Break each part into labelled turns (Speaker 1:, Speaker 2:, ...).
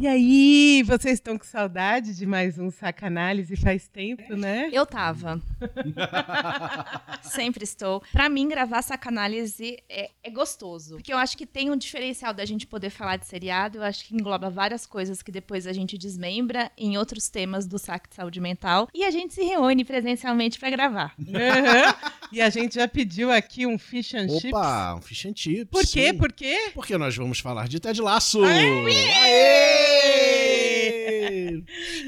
Speaker 1: E aí, vocês estão com saudade de mais um Sacanálise faz tempo, né?
Speaker 2: Eu tava. Sempre estou. Pra mim, gravar sacanálise é, é gostoso. Porque eu acho que tem um diferencial da gente poder falar de seriado. Eu acho que engloba várias coisas que depois a gente desmembra em outros temas do saque de saúde mental. E a gente se reúne presencialmente pra gravar.
Speaker 1: Uhum. E a gente já pediu aqui um fish and chips.
Speaker 3: Opa, um fish and chips.
Speaker 1: Por quê?
Speaker 3: sim.
Speaker 1: Por quê?
Speaker 3: Porque nós vamos falar de Ted Laço.
Speaker 1: Aê!
Speaker 3: Aê!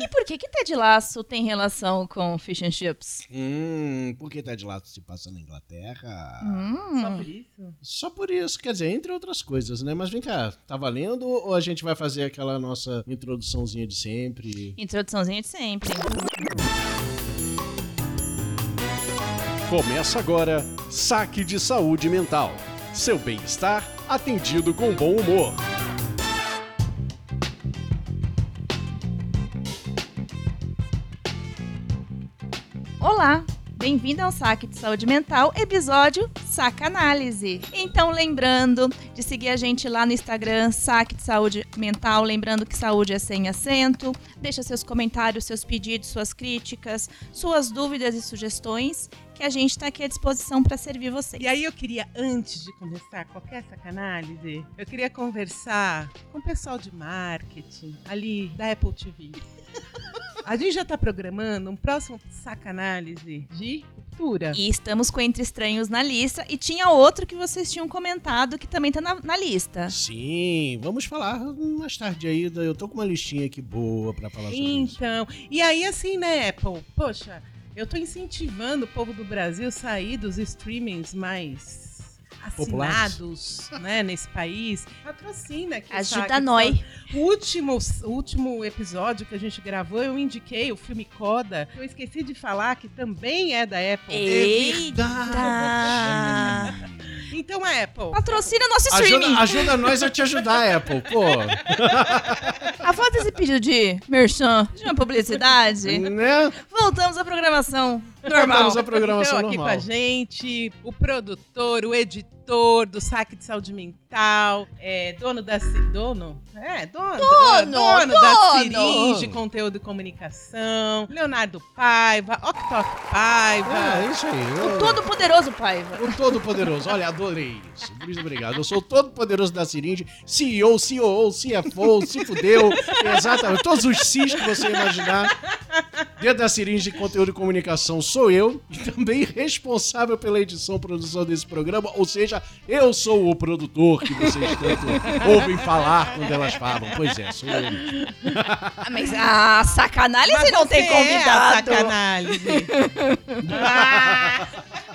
Speaker 2: E por que que Ted Laço tem relação com Fish and Chips?
Speaker 3: hum, porque Ted Laço se passa na Inglaterra.
Speaker 2: Hum.
Speaker 1: Só por isso?
Speaker 3: Só por isso, quer dizer, entre outras coisas, né? Mas vem cá, tá valendo ou a gente vai fazer aquela nossa introduçãozinha de sempre?
Speaker 2: Introduçãozinha de sempre.
Speaker 4: Começa agora Saque de Saúde Mental. Seu bem-estar atendido com bom humor.
Speaker 2: Olá! Bem-vindo ao Saque de Saúde Mental, episódio Sacanálise. Então, lembrando de seguir a gente lá no Instagram, Saque de Saúde Mental, lembrando que saúde é sem acento. Deixa seus comentários, seus pedidos, suas críticas, suas dúvidas e sugestões, que a gente está aqui à disposição para servir você.
Speaker 1: E aí eu queria, antes de começar qualquer sacanálise, eu queria conversar com o pessoal de marketing ali da Apple TV. A gente já tá programando um próximo sacanálise de cultura.
Speaker 2: E estamos com Entre Estranhos na lista. E tinha outro que vocês tinham comentado que também tá na, na lista.
Speaker 3: Sim, vamos falar mais tarde aí. Eu tô com uma listinha aqui boa pra falar sobre isso.
Speaker 1: Então, e aí assim, né, Apple? Poxa, eu tô incentivando o povo do Brasil a sair dos streamings mais assinados, né, nesse país. Patrocina aqui.
Speaker 2: Ajuda
Speaker 1: de
Speaker 2: nós.
Speaker 1: O último, último episódio que a gente gravou, eu indiquei o filme Coda. Eu esqueci de falar que também é da Apple.
Speaker 2: Eita!
Speaker 1: Então, a Apple.
Speaker 2: Patrocina nosso streaming.
Speaker 3: Ajuda, ajuda nós a te ajudar, Apple. Pô,
Speaker 2: Após esse pedido de merchan, de uma publicidade,
Speaker 3: né?
Speaker 2: voltamos à programação normal.
Speaker 3: Voltamos à programação
Speaker 1: Então, aqui
Speaker 3: normal.
Speaker 1: com a gente, o produtor, o editor do Saque de Saúde Mental, é, dono da... Dono? É, dono.
Speaker 2: Dono,
Speaker 1: dono da
Speaker 2: dono.
Speaker 1: Siringe, conteúdo e comunicação, Leonardo Paiva, Octok Paiva.
Speaker 3: É, isso aí. eu-
Speaker 2: O todo-poderoso Paiva.
Speaker 3: O Todo-Poderoso. Olha, adorei isso. Muito obrigado. Eu sou o Todo-Poderoso da Siringe. CEO, COO, CFO, se fudeu. Exatamente. Todos os Cs que você imaginar. Dentro da Siringe de Conteúdo e Comunicação sou eu. E também responsável pela edição e produção desse programa. Ou seja, eu sou o produtor que vocês tanto ouvem falar quando elas falam. Pois é, sou eu.
Speaker 2: Ah, mas a sacanagem
Speaker 1: Mas
Speaker 2: não
Speaker 1: você
Speaker 2: tem
Speaker 1: É a
Speaker 2: convidado.
Speaker 1: sacanálise.
Speaker 2: Ah,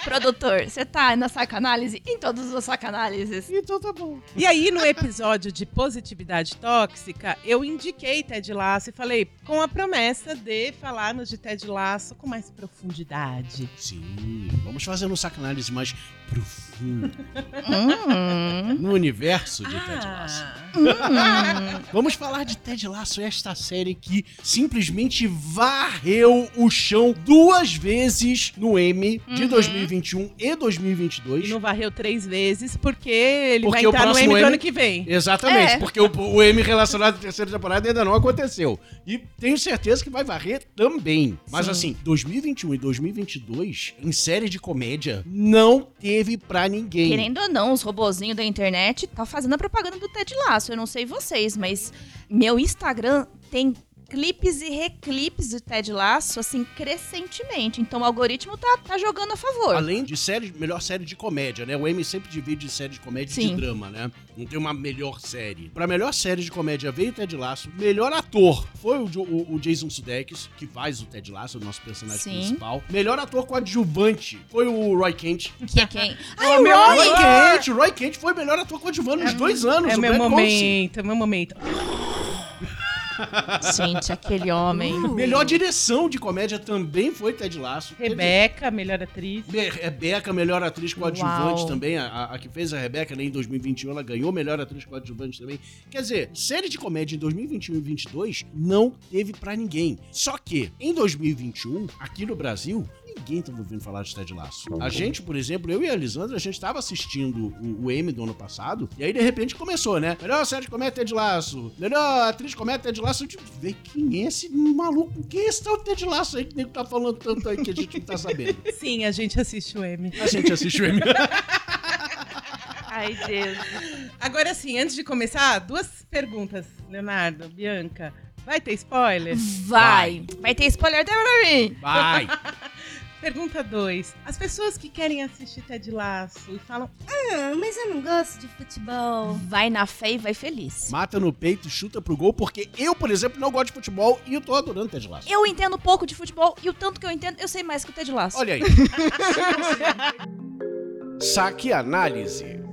Speaker 2: produtor, você tá na sacanálise em todas as sacanálises.
Speaker 3: Então tá bom.
Speaker 1: E aí, no episódio de positividade tóxica, eu indiquei Ted Lasso e falei com a promessa de falarmos de Ted Lasso com mais profundidade.
Speaker 3: Sim, vamos fazer um sacanagem mais profundo
Speaker 2: Hum,
Speaker 3: no universo de Ted Lasso.
Speaker 1: Ah.
Speaker 2: hum.
Speaker 3: Vamos falar de Ted Lasso, esta série que simplesmente varreu o chão duas vezes no M de
Speaker 2: Uhum.
Speaker 3: 2021 e 2022.
Speaker 1: E não varreu três vezes porque ele
Speaker 3: Porque
Speaker 1: vai
Speaker 3: o
Speaker 1: entrar no
Speaker 3: próximo
Speaker 1: M do
Speaker 3: M
Speaker 1: ano que vem.
Speaker 3: Exatamente,
Speaker 2: É.
Speaker 3: porque o, o M relacionado à terceira temporada ainda não aconteceu. E tenho certeza que vai varrer também. Mas
Speaker 1: Sim.
Speaker 3: assim, 2021 e 2022, em série de comédia, não teve pra ninguém.
Speaker 2: Querendo ou não, os robozinhos da internet tá fazendo a propaganda do Ted Lasso. Eu não sei vocês, mas meu Instagram tem clipes e reclipes do Ted Lasso, assim, crescentemente. Então o algoritmo tá, tá jogando a favor.
Speaker 3: Além de série, melhor série de comédia, né? O M sempre divide série de comédia e
Speaker 2: Sim.
Speaker 3: de drama, né? Não tem uma melhor série. Pra melhor série de comédia veio o Ted Lasso. Melhor ator foi o, o- o Jason Sudeikis, que faz o Ted Lasso, o nosso personagem
Speaker 2: Sim.
Speaker 3: principal. Melhor ator coadjuvante foi o Roy Kent.
Speaker 2: Que é quem?
Speaker 1: Ai, o meu
Speaker 3: Roy
Speaker 1: amor!
Speaker 3: Kent, o Roy Kent foi o melhor ator coadjuvante nos dois anos.
Speaker 1: É
Speaker 3: o
Speaker 1: meu momento, é meu momento.
Speaker 2: Gente, aquele homem.
Speaker 3: Melhor direção de comédia também foi Ted Lasso.
Speaker 1: Rebeca, melhor atriz.
Speaker 3: Me- Rebeca, melhor atriz coadjuvante
Speaker 2: Uau.
Speaker 3: também. A, a- a que fez a Rebeca né, em 2021, ela ganhou melhor atriz coadjuvante também. Quer dizer, série de comédia em 2021 e 2022 não teve pra ninguém. Só que, em 2021, aqui no Brasil, ninguém tava ouvindo falar de Ted Lasso. A gente, por exemplo, eu e a Lisandra, a gente tava assistindo o, o M do ano passado, e aí de repente começou, né? Melhor série de comédia Ted Lasso, melhor atriz de comédia Ted Lasso. Eu tipo, vê quem é esse maluco? Quem é esse tal Ted Lasso aí que nego tá falando tanto aí que a gente não tá sabendo?
Speaker 1: Sim, a gente assiste o M.
Speaker 3: A gente assiste o M.
Speaker 2: Ai, Deus.
Speaker 1: Agora sim, antes de começar, duas perguntas, Leonardo, Bianca. Vai ter spoiler?
Speaker 2: Vai. Vai ter spoiler até pra mim.
Speaker 3: Vai!
Speaker 1: Pergunta 2. As pessoas que querem assistir Ted Lasso e falam,
Speaker 5: Ah, mas eu não gosto de futebol.
Speaker 2: Vai na fé e vai feliz.
Speaker 3: Mata no peito, chuta pro gol, porque eu, por exemplo, não gosto de futebol e eu tô adorando Ted Lasso.
Speaker 2: Eu entendo pouco de futebol e o tanto que eu entendo, eu sei mais que o Ted Lasso.
Speaker 3: Olha aí.
Speaker 4: Saque Análise.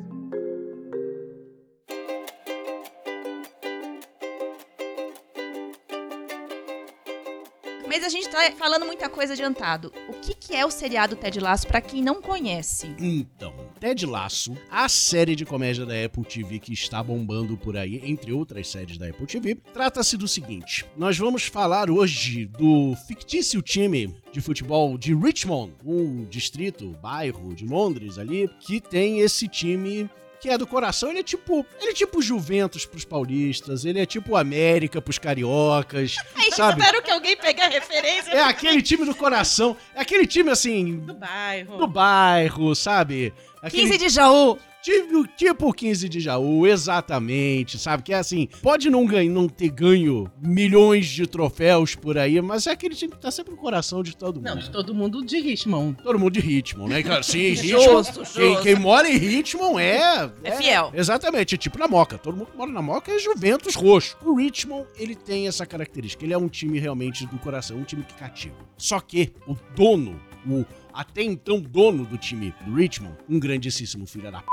Speaker 2: Tá falando muita coisa adiantado. O que, que é o seriado Ted Lasso pra quem não conhece?
Speaker 3: Então, Ted Lasso, a série de comédia da Apple TV que está bombando por aí, entre outras séries da Apple TV, trata-se do seguinte: nós vamos falar hoje do fictício time de futebol de Richmond, um distrito, bairro de Londres ali, que tem esse time que é do coração, ele é tipo, ele é tipo Juventus pros paulistas, ele é tipo América pros cariocas, sabe?
Speaker 2: Espero que alguém pegue a referência.
Speaker 3: É aquele time do coração, é aquele time assim
Speaker 1: do bairro.
Speaker 3: do bairro, sabe? Aquele
Speaker 2: 15 de Jaú.
Speaker 3: Tipo, tipo 15 de Jaú, exatamente, sabe? Que é assim, pode não, ganha, não ter ganho milhões de troféus por aí, mas é aquele time que tá sempre no coração de todo mundo.
Speaker 1: Não, de todo mundo de Richmond.
Speaker 3: Todo mundo de Richmond, né? cara? Sim,
Speaker 2: Justo,
Speaker 3: Richmond.
Speaker 2: justo.
Speaker 3: Quem, quem mora em Richmond é,
Speaker 2: É fiel.
Speaker 3: Exatamente, é tipo na Moca. Todo mundo que mora na Moca é Juventus roxo. O Richmond, ele tem essa característica. Ele é um time realmente do coração, um time que cativa. Só que o dono, o até então dono do time do Richmond, um grandíssimo filho da p...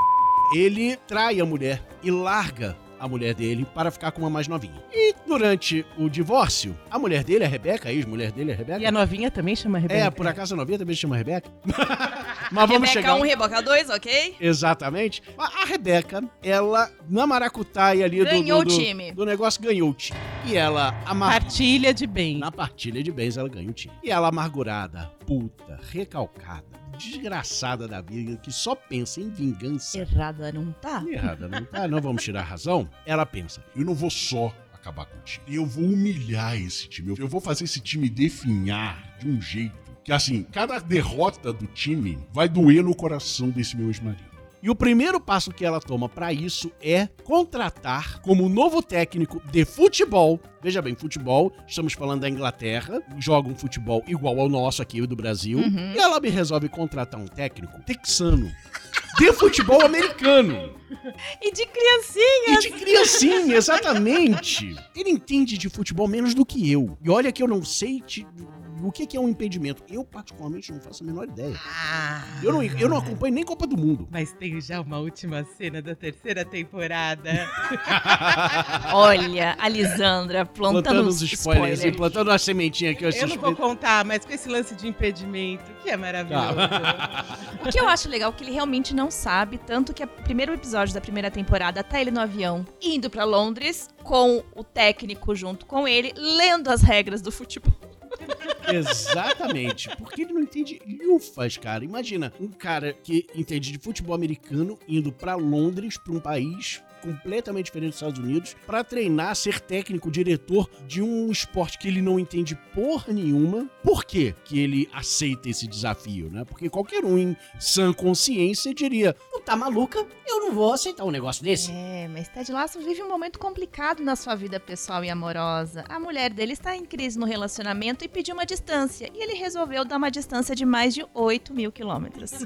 Speaker 3: ele trai a mulher e larga a mulher dele para ficar com uma mais novinha. E durante o divórcio, a mulher dele, a Rebeca, a ex-mulher dele, a Rebeca.
Speaker 1: E a novinha também chama Rebeca?
Speaker 3: É, por acaso a novinha também chama Rebeca. Mas vamos
Speaker 2: Rebeca
Speaker 3: chegar.
Speaker 2: 1, Reboca 2, ok?
Speaker 3: Exatamente. A a Rebeca, ela, na maracutaia ali do-
Speaker 2: Ganhou
Speaker 3: do,
Speaker 2: o time.
Speaker 3: do negócio, ganhou o time. E ela, amargurada.
Speaker 1: Partilha de bem.
Speaker 3: Na partilha de bens, ela ganha o time. E ela, amargurada, puta, recalcada, desgraçada da vida, que só pensa em vingança.
Speaker 2: Errada não tá?
Speaker 3: Errada, não tá? Não vamos tirar a razão? Ela pensa,
Speaker 6: Eu não vou só acabar com o time. Eu vou humilhar esse time. Eu vou fazer esse time definhar de um jeito que, assim, cada derrota do time vai doer no coração desse meu ex-marido.
Speaker 3: E o primeiro passo que ela toma pra isso é contratar como novo técnico de futebol. Veja bem, futebol, estamos falando da Inglaterra, joga um futebol igual ao nosso aqui do Brasil.
Speaker 2: Uhum.
Speaker 3: E ela me resolve contratar um técnico texano de futebol americano.
Speaker 2: E de criancinha.
Speaker 3: E de criancinha, exatamente. Ele entende de futebol menos do que eu. E olha que eu não sei te- o que que é um impedimento. Eu, particularmente, não faço a menor ideia.
Speaker 1: Ah.
Speaker 3: Eu não, eu não acompanho nem Copa do Mundo.
Speaker 1: Mas tem já uma última cena da terceira temporada.
Speaker 2: Olha, a Lisandra plantando,
Speaker 3: plantando
Speaker 2: uns
Speaker 3: spoilers,
Speaker 2: spoilers.
Speaker 3: plantando uma sementinha aqui. Eu
Speaker 1: Eu não vou contar, mas com esse lance de impedimento, que é maravilhoso.
Speaker 2: O que eu acho legal é que ele realmente não sabe, tanto que o primeiro episódio da primeira temporada tá ele no avião indo pra Londres com o técnico junto com ele, lendo as regras do futebol.
Speaker 3: Exatamente. Porque ele não entende lufas, cara. Imagina um cara que entende de futebol americano indo pra Londres, pra um país completamente diferente dos Estados Unidos, pra treinar, ser técnico, diretor de um esporte que ele não entende porra nenhuma. Por quê que ele aceita esse desafio, né? Porque qualquer um em sã consciência diria: Não tá maluca? Eu não vou aceitar um negócio desse.
Speaker 2: É, mas Ted Lasso vive um momento complicado na sua vida pessoal e amorosa. A mulher dele está em crise no relacionamento e pediu uma distância. E ele resolveu dar uma distância de mais de 8 mil quilômetros.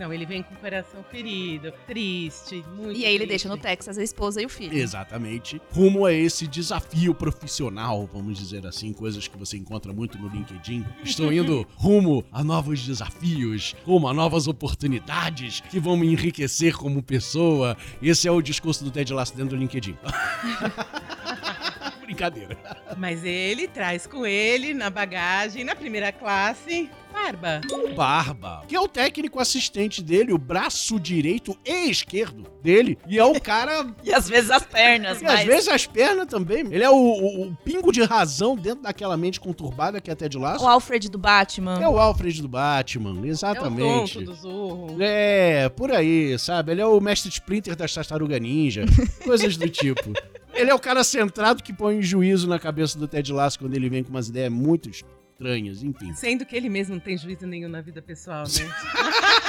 Speaker 1: Não, ele vem com o coração ferido, triste, muito
Speaker 2: E aí ele
Speaker 1: triste.
Speaker 2: deixa no Texas a esposa e o filho.
Speaker 3: Exatamente. Rumo a esse desafio profissional, vamos dizer assim, coisas que você encontra muito no LinkedIn. Estou indo rumo a novos desafios, rumo a novas oportunidades que vão me enriquecer como pessoa. Esse é o discurso do Ted Lasso dentro do LinkedIn. Brincadeira.
Speaker 1: Mas ele traz com ele, na bagagem, na primeira classe, Barba.
Speaker 3: O Barba, que é o técnico assistente dele, o braço direito e esquerdo dele. E é o cara.
Speaker 2: E às vezes as pernas,
Speaker 3: e às
Speaker 2: mas...
Speaker 3: vezes as pernas também. Ele é o, o- o pingo de razão dentro daquela mente conturbada que é até de laço.
Speaker 2: O Alfred do Batman.
Speaker 3: É o Alfred do Batman,
Speaker 1: É o
Speaker 3: exatamente.
Speaker 1: tonto do Zorro.
Speaker 3: É, por aí, sabe? Ele é o mestre Splinter das Tartaruga Ninja, coisas do tipo. Ele é o cara centrado que põe juízo na cabeça do Ted Lasso quando ele vem com umas ideias muito estranhas, enfim.
Speaker 1: Sendo que ele mesmo não tem juízo nenhum na vida pessoal, né?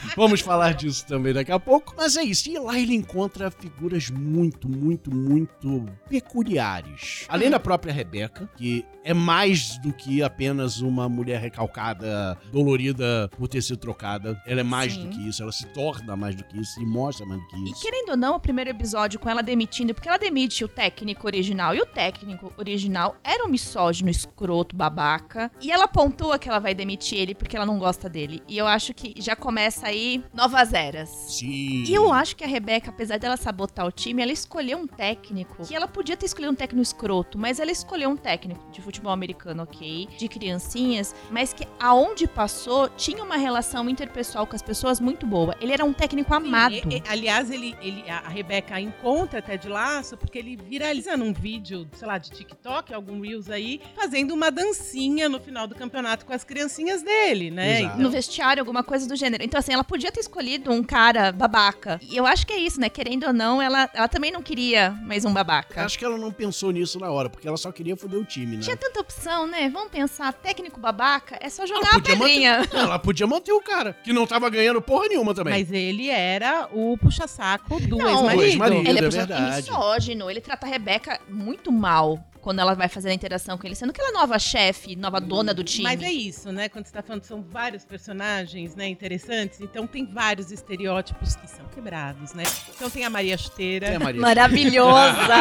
Speaker 3: Vamos falar disso também daqui a pouco. Mas é isso, e lá ele encontra figuras muito, muito, muito peculiares. Além da própria Rebeca, que é mais do que apenas uma mulher recalcada, dolorida por ter sido trocada. Ela é mais
Speaker 2: Sim.
Speaker 3: do que isso, ela se torna mais do que isso e mostra mais do que
Speaker 2: E
Speaker 3: isso.
Speaker 2: querendo ou não, o primeiro episódio com ela demitindo, porque ela demite o técnico original, e o técnico original era um misógino, escroto, babaca. E ela pontua que ela vai demitir ele porque ela não gosta dele. E eu acho que já começa aí novas eras.
Speaker 3: Sim.
Speaker 2: E eu acho que a Rebeca, apesar dela sabotar o time, ela escolheu um técnico que ela podia ter escolhido um técnico escroto, mas ela escolheu um técnico de futebol americano, ok, de criancinhas, mas que aonde passou tinha uma relação interpessoal com as pessoas muito boa. Ele era um técnico amado.
Speaker 1: E- e- aliás, ele, ele, a Rebeca encontra Ted Laço porque ele viraliza num vídeo, sei lá, de TikTok, algum Reels aí, fazendo uma dancinha no final do campeonato com as criancinhas dele, né?
Speaker 3: Exato.
Speaker 2: no vestiário, alguma coisa do gênero. Então, assim, ela podia ter escolhido um cara babaca. E eu acho que é isso, né? Querendo ou não, ela, ela também não queria mais um babaca.
Speaker 3: Acho que ela não pensou nisso na hora, porque ela só queria foder o time, né?
Speaker 2: Tinha tanta opção, né? Vamos pensar, técnico babaca, é só
Speaker 3: Ela
Speaker 2: jogar a
Speaker 3: podia
Speaker 2: pedrinha.
Speaker 3: manter- Ela podia manter o cara, que não tava ganhando porra nenhuma também.
Speaker 1: Mas ele era o puxa-saco do ex-marido.
Speaker 3: ex-marido.
Speaker 2: Ele é,
Speaker 3: é
Speaker 2: puxa-
Speaker 3: verdade.
Speaker 2: misógino, ele trata a Rebeca muito mal quando ela vai fazer a interação com ele, sendo que ela é nova chefe, nova dona do time.
Speaker 1: Mas é isso, né? Quando você tá falando, são vários personagens, né, interessantes, então tem vários estereótipos que são quebrados, né? Então tem a Maria Chuteira,
Speaker 3: É, Maria.
Speaker 2: Maravilhosa!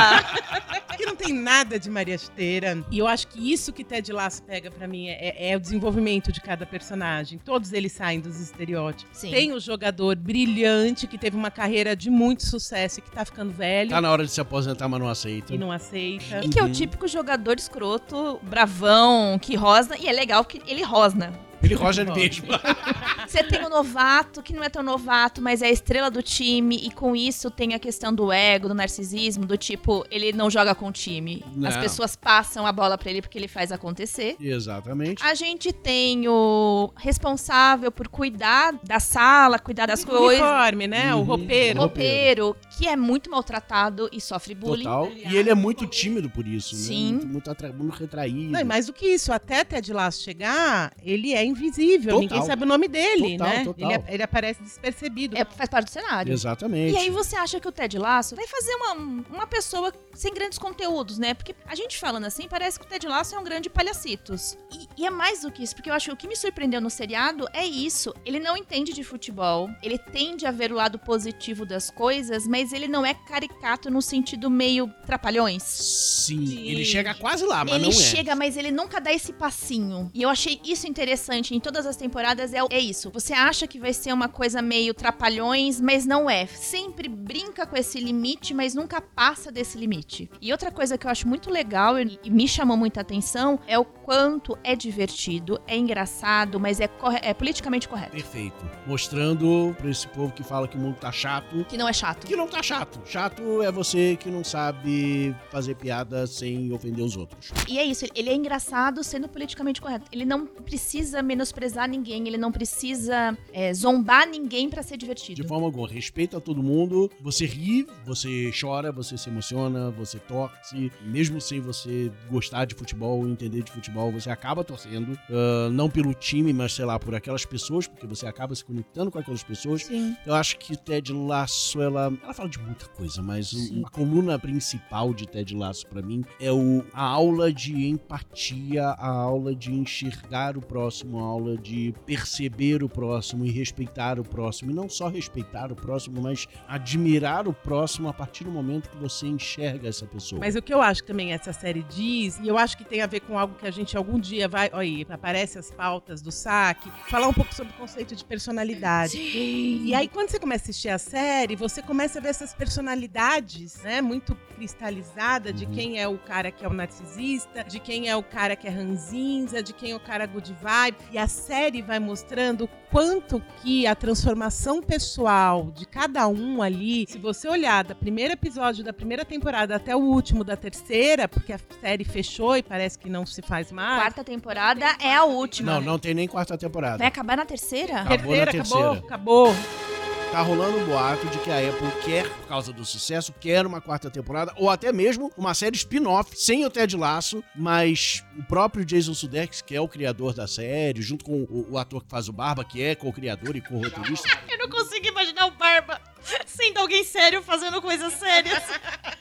Speaker 1: que não tem nada de Maria Chuteira. E eu acho que isso que Ted Lasso pega pra mim é, é o desenvolvimento de cada personagem. Todos eles saem dos estereótipos.
Speaker 2: Sim.
Speaker 1: Tem o jogador brilhante que teve uma carreira de muito sucesso e que tá ficando velho
Speaker 3: Tá na hora de se aposentar, mas não aceita.
Speaker 1: e não aceita.
Speaker 2: E que é o
Speaker 3: Uhum.
Speaker 2: Típico jogador escroto, bravão, que rosna. E é legal que ele rosna.
Speaker 3: Ele Roger mesmo.
Speaker 2: Você tem o novato, que não é tão novato, mas é a estrela do time. E com isso tem a questão do ego, do narcisismo, do tipo, ele não joga com o time. As
Speaker 3: Não.
Speaker 2: pessoas passam a bola pra ele porque ele faz acontecer.
Speaker 3: Exatamente.
Speaker 2: A gente tem o responsável por cuidar da sala, cuidar das
Speaker 1: O
Speaker 2: coisas.
Speaker 1: uniforme, né? O
Speaker 3: Uhum.
Speaker 1: roupeiro.
Speaker 2: Roupeiro, que é muito maltratado e sofre bullying.
Speaker 3: Total. E ele é muito tímido por isso, né?
Speaker 2: Sim.
Speaker 3: Muito, muito, atra- muito retraído.
Speaker 1: Não, e mais do que isso, até Ted Lasso chegar, ele é invisível,
Speaker 3: Total.
Speaker 1: ninguém sabe o nome dele,
Speaker 3: Total,
Speaker 1: né?
Speaker 3: total.
Speaker 1: Ele, ele aparece despercebido.
Speaker 2: É, faz parte do cenário.
Speaker 3: Exatamente.
Speaker 2: E aí você acha que o Ted Lasso vai fazer uma, uma pessoa sem grandes conteúdos, né? Porque a gente falando assim, parece que o Ted Lasso é um grande palhacitos. E, e é mais do que isso, porque eu acho que o que me surpreendeu no seriado é isso. Ele não entende de futebol, ele tende a ver o lado positivo das coisas, mas ele não é caricato no sentido meio trapalhões.
Speaker 3: Sim,
Speaker 1: Sim.
Speaker 3: ele chega quase lá, mas
Speaker 2: ele
Speaker 3: não é.
Speaker 2: chega, mas ele nunca dá esse passinho. E eu achei isso interessante em todas as temporadas. É, é isso. Você acha que vai ser uma coisa meio trapalhões, mas não é. Sempre brinca com esse limite, mas nunca passa desse limite. E outra coisa que eu acho muito legal e e me chamou muita atenção é o quanto é divertido, é engraçado, mas é, corre- é politicamente correto.
Speaker 3: Perfeito. Mostrando pra esse povo que fala que o mundo tá chato,
Speaker 2: Que não é chato.
Speaker 3: que não tá chato. Chato é você que não sabe fazer piada sem ofender os outros.
Speaker 2: E é isso, ele é engraçado sendo politicamente correto. Ele não precisa menosprezar ninguém, ele não precisa é, zombar ninguém pra ser divertido.
Speaker 3: De forma alguma, respeita todo mundo. Você ri, você chora, você se emociona, você torce. Mesmo sem você gostar de futebol, entender de futebol, você acaba torcendo. ah, não pelo time, mas sei lá, por aquelas pessoas, porque você acaba se conectando com aquelas pessoas.
Speaker 2: Sim.
Speaker 3: Eu acho que Ted Lasso, ela, ela fala de muita coisa, mas
Speaker 2: Sim.
Speaker 3: a coluna principal de Ted Lasso pra mim é o, a aula de empatia, a aula de enxergar o próximo, a aula de perceber o próximo e respeitar o próximo. E não só respeitar o próximo, mas admirar o próximo a partir do momento que você enxerga essa pessoa.
Speaker 1: Mas o que eu acho que também essa série diz, e eu acho que tem a ver com algo que a gente algum dia vai. Olha aí, aparece as pautas do saque, falar um pouco sobre o conceito de personalidade. E aí, quando você começa a assistir a série, você começa a ver essas personalidades, né? Muito cristalizadas de
Speaker 3: Uhum.
Speaker 1: quem quem é o cara que é o narcisista, de quem é o cara que é ranzinza, de quem é o cara good vibe. E a série vai mostrando o quanto que a transformação pessoal de cada um ali, se você olhar do primeiro episódio da primeira temporada até o último da terceira, porque a série fechou e parece que não se faz mais.
Speaker 2: Quarta temporada é a última.
Speaker 3: Não, não tem nem quarta temporada.
Speaker 2: Vai acabar na terceira?
Speaker 3: Acabou na
Speaker 1: terceira, acabou,
Speaker 3: terceira.
Speaker 1: acabou.
Speaker 3: Tá rolando um boato de que a Apple quer, por causa do sucesso, quer uma quarta temporada, ou até mesmo uma série spin-off, sem o Ted Lasso, mas o próprio Jason Sudeikis, que é o criador da série, junto com o, o ator que faz o Barba, que é co-criador e co-roteirista.
Speaker 2: Eu não consigo imaginar o Barba sendo alguém sério fazendo coisas sérias.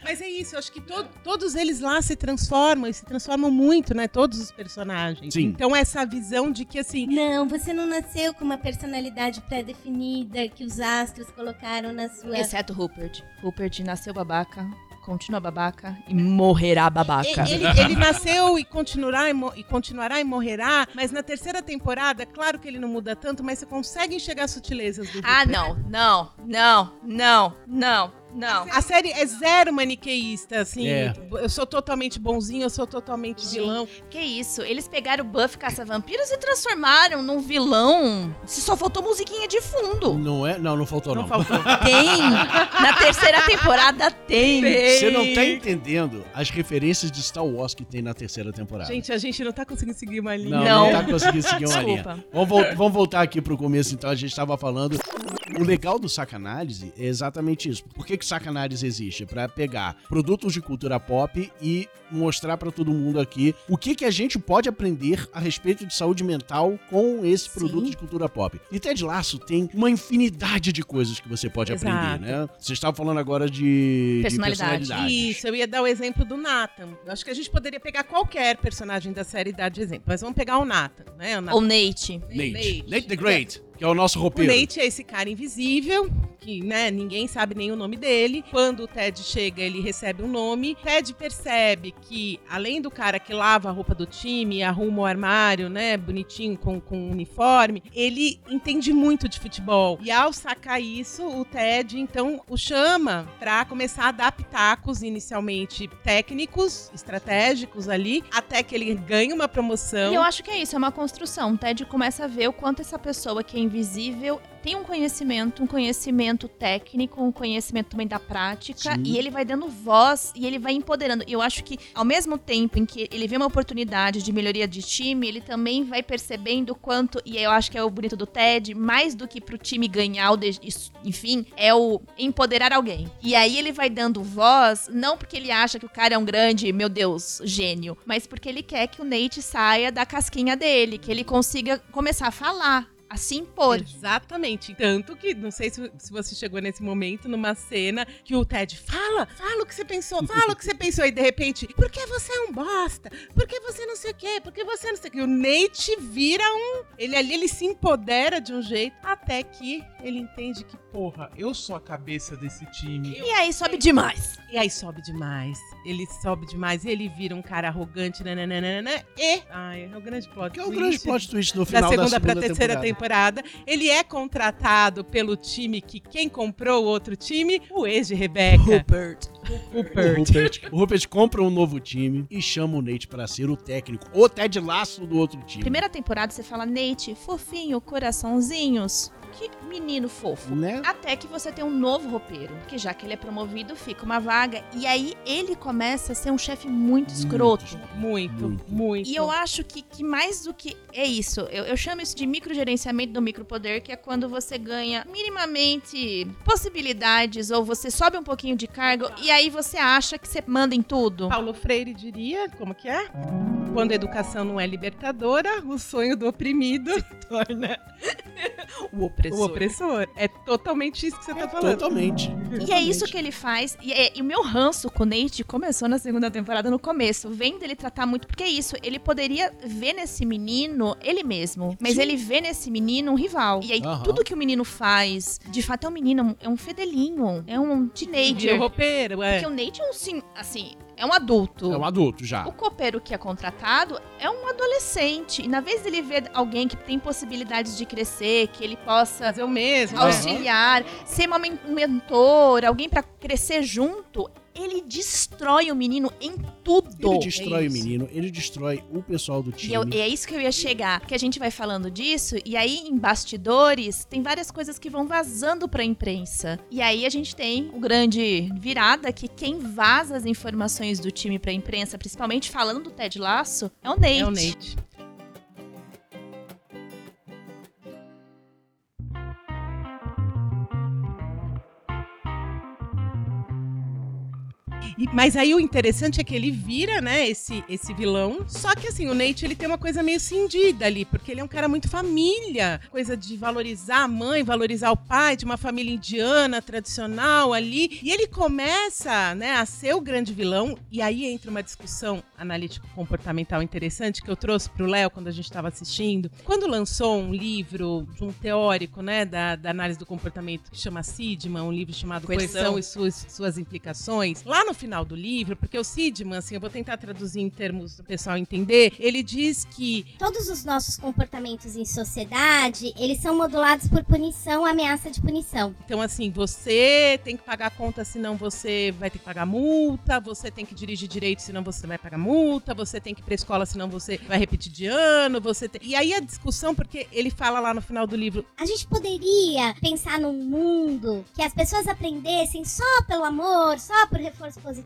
Speaker 1: Mas é isso, eu acho que to- todos eles lá se transformam e se transformam muito, né? Todos os personagens.
Speaker 3: Sim.
Speaker 1: Então, essa visão de que, assim,
Speaker 5: Não, você não nasceu com uma personalidade pré-definida que os astros colocaram na sua.
Speaker 2: Exceto Rupert. Rupert nasceu babaca, continua babaca e morrerá babaca.
Speaker 1: Ele, ele nasceu e continuará e, e continuará e morrerá, mas na terceira temporada, claro que ele não muda tanto, mas você consegue enxergar as sutilezas do
Speaker 2: Ah, não, não, não, não, não, não.
Speaker 1: A série é zero maniqueísta, assim.
Speaker 3: É.
Speaker 1: Eu sou totalmente bonzinho, eu sou totalmente
Speaker 2: Gente.
Speaker 1: vilão.
Speaker 2: Que isso? Eles pegaram o Buffy Caça-Vampiros e transformaram num vilão. Se só faltou musiquinha de fundo.
Speaker 3: Não é? Não, não faltou não.
Speaker 1: Não faltou.
Speaker 2: Tem! Na terceira temporada tem.
Speaker 3: Você não tá entendendo as referências de Star Wars que tem na terceira temporada.
Speaker 1: Gente, a gente não tá conseguindo seguir uma linha.
Speaker 3: Não, não,
Speaker 2: Não.
Speaker 3: tá conseguindo seguir uma
Speaker 2: Desculpa.
Speaker 3: linha. Vamos, vol- vamos voltar aqui pro começo, então. A gente tava falando. O legal do Sacanálise é exatamente isso. Por que, que Sacanálise existe? Pra pegar produtos de cultura pop e mostrar pra todo mundo aqui o que, que a gente pode aprender a respeito de saúde mental com esse produto
Speaker 2: Sim.
Speaker 3: de cultura pop. E Ted Laço tem uma infinidade de coisas que você pode
Speaker 1: Exato.
Speaker 3: aprender, né? Você estava falando agora de de
Speaker 2: Personalidade.
Speaker 3: personalidades.
Speaker 1: Isso, eu ia dar o exemplo do Nathan. Eu acho que a gente poderia pegar qualquer personagem da série e dar de exemplo. Mas vamos pegar o Nathan, né? O Nathan.
Speaker 2: Ou Nate.
Speaker 3: Nate.
Speaker 1: Nate.
Speaker 3: Nate the Great, que é o nosso
Speaker 1: O
Speaker 3: roupeiro.
Speaker 1: Nate é esse cara invisível, que né, ninguém sabe nem o nome dele. Quando o Ted chega, ele recebe um nome. Ted percebe que, além do cara que lava a roupa do time, arruma o armário, né, bonitinho, com, com um uniforme, ele entende muito de futebol. E ao sacar isso, o Ted, então, o chama pra começar a dar pitacos, inicialmente técnicos, estratégicos ali, até que ele ganha uma promoção.
Speaker 2: E eu acho que é isso, é uma construção. O Ted começa a ver o quanto essa pessoa que é invisível tem um conhecimento, um conhecimento técnico, um conhecimento também da prática,
Speaker 3: Sim.
Speaker 2: e ele vai dando voz e ele vai empoderando. E eu acho que, ao mesmo tempo em que ele vê uma oportunidade de melhoria de time, ele também vai percebendo o quanto, e eu acho que é o bonito do Ted, mais do que pro time ganhar, enfim, é o empoderar alguém. E aí ele vai dando voz, não porque ele acha que o cara é um grande, meu Deus, gênio, mas porque ele quer que o Nate saia da casquinha dele, que ele consiga começar a falar, a se impor.
Speaker 1: Exatamente. Tanto que, não sei se, se você chegou nesse momento, numa cena que o Ted fala, fala o que você pensou, fala o que você pensou. E de repente, por que você é um bosta? Por que você não sei o quê? Por que você não sei o quê? O Nate vira um. Ele ali, ele se empodera de um jeito, até que ele entende que, porra, eu sou a cabeça desse time.
Speaker 2: E aí sobe demais.
Speaker 1: E aí sobe demais. Ele sobe demais e ele vira um cara arrogante, nananana, e. Ai, é o grande plot.
Speaker 3: Que é o
Speaker 1: twist
Speaker 3: grande plot twist no
Speaker 1: da
Speaker 3: final
Speaker 1: segunda,
Speaker 3: da segunda
Speaker 1: pra terceira
Speaker 3: temporada.
Speaker 1: temporada. Ele é contratado pelo time que quem comprou o outro time, o ex de Rebeca.
Speaker 2: Rupert.
Speaker 3: O Rupert, o Rupert compra um novo time e chama o Nate pra ser o técnico, o Ted Laço do outro time.
Speaker 2: Primeira temporada você fala, Nate, fofinho, coraçãozinhos. Que menino fofo.
Speaker 3: Né?
Speaker 2: Até que você tem um novo roupeiro, que já que ele é promovido, fica uma vaga. E aí ele começa a ser um chefe muito escroto.
Speaker 1: Muito,
Speaker 3: Muito.
Speaker 1: muito.
Speaker 2: E eu acho que, que mais do que é isso, eu, eu chamo isso de microgerenciamento do micropoder, que é quando você ganha minimamente possibilidades ou você sobe um pouquinho de cargo e aí você acha que você manda em tudo.
Speaker 1: Paulo Freire diria, como que é? Quando a educação não é libertadora, o sonho do oprimido se torna
Speaker 2: O opressor.
Speaker 1: O opressor. É totalmente isso que você tá falando.
Speaker 3: Totalmente.
Speaker 2: E é isso que ele faz. E, é- e o meu ranço com o Nate começou na segunda temporada, no começo. Vendo ele tratar muito. Porque é isso, ele poderia ver nesse menino ele mesmo. Mas
Speaker 3: Sim.
Speaker 2: ele vê nesse menino um rival. E aí,
Speaker 3: Aham.
Speaker 2: tudo que o menino faz, de fato, é um menino, é um fedelinho. É um
Speaker 1: Vira
Speaker 2: teenager.
Speaker 1: roupeiro, é.
Speaker 2: Porque o Nate é um, sim, assim, é um adulto.
Speaker 3: É um adulto já.
Speaker 2: O copeiro que é contratado é um adolescente. E na vez dele ver alguém que tem possibilidades de crescer, que ele possa
Speaker 1: Fazer o mesmo. Né?
Speaker 2: auxiliar, ser uma men- um mentor, alguém pra crescer junto, ele destrói o menino em tudo.
Speaker 3: Ele destrói
Speaker 1: É
Speaker 3: o menino, ele destrói o pessoal do
Speaker 2: E,
Speaker 3: time.
Speaker 2: eu- e é isso que eu ia chegar, que a gente vai falando disso, e aí em bastidores tem várias coisas que vão vazando pra imprensa. E aí a gente tem o grande virada que quem vaza as informações do time pra imprensa, principalmente falando do Ted Lasso, é o Nate.
Speaker 1: É o Nate. E- mas aí o interessante é que ele vira, né, esse, esse vilão. Só que assim, o Nate ele tem uma coisa meio cindida ali, porque ele é um cara muito família, coisa de valorizar a mãe, valorizar o pai, de uma família indiana tradicional ali. E ele começa, né, a ser o grande vilão. E aí entra uma discussão analítico-comportamental interessante que eu trouxe pro Léo quando a gente estava assistindo. Quando lançou um livro de um teórico, né, da, da análise do comportamento que chama Sidman, um livro chamado
Speaker 2: Coerção.
Speaker 1: Coerção e suas, suas implicações, lá no final do livro, porque o Sidman, assim, eu vou tentar traduzir em termos do pessoal entender, ele diz que
Speaker 5: Todos os nossos comportamentos em sociedade, eles são modulados por punição, ameaça de punição.
Speaker 1: Então, assim, você tem que pagar a conta, senão você vai ter que pagar multa, você tem que dirigir direito, senão você vai pagar multa, você tem que ir pra escola, senão você vai repetir de ano, você tem... E aí a discussão, porque ele fala lá no final do livro,
Speaker 5: A gente poderia pensar num mundo que as pessoas aprendessem só pelo amor, só por reforço positivo.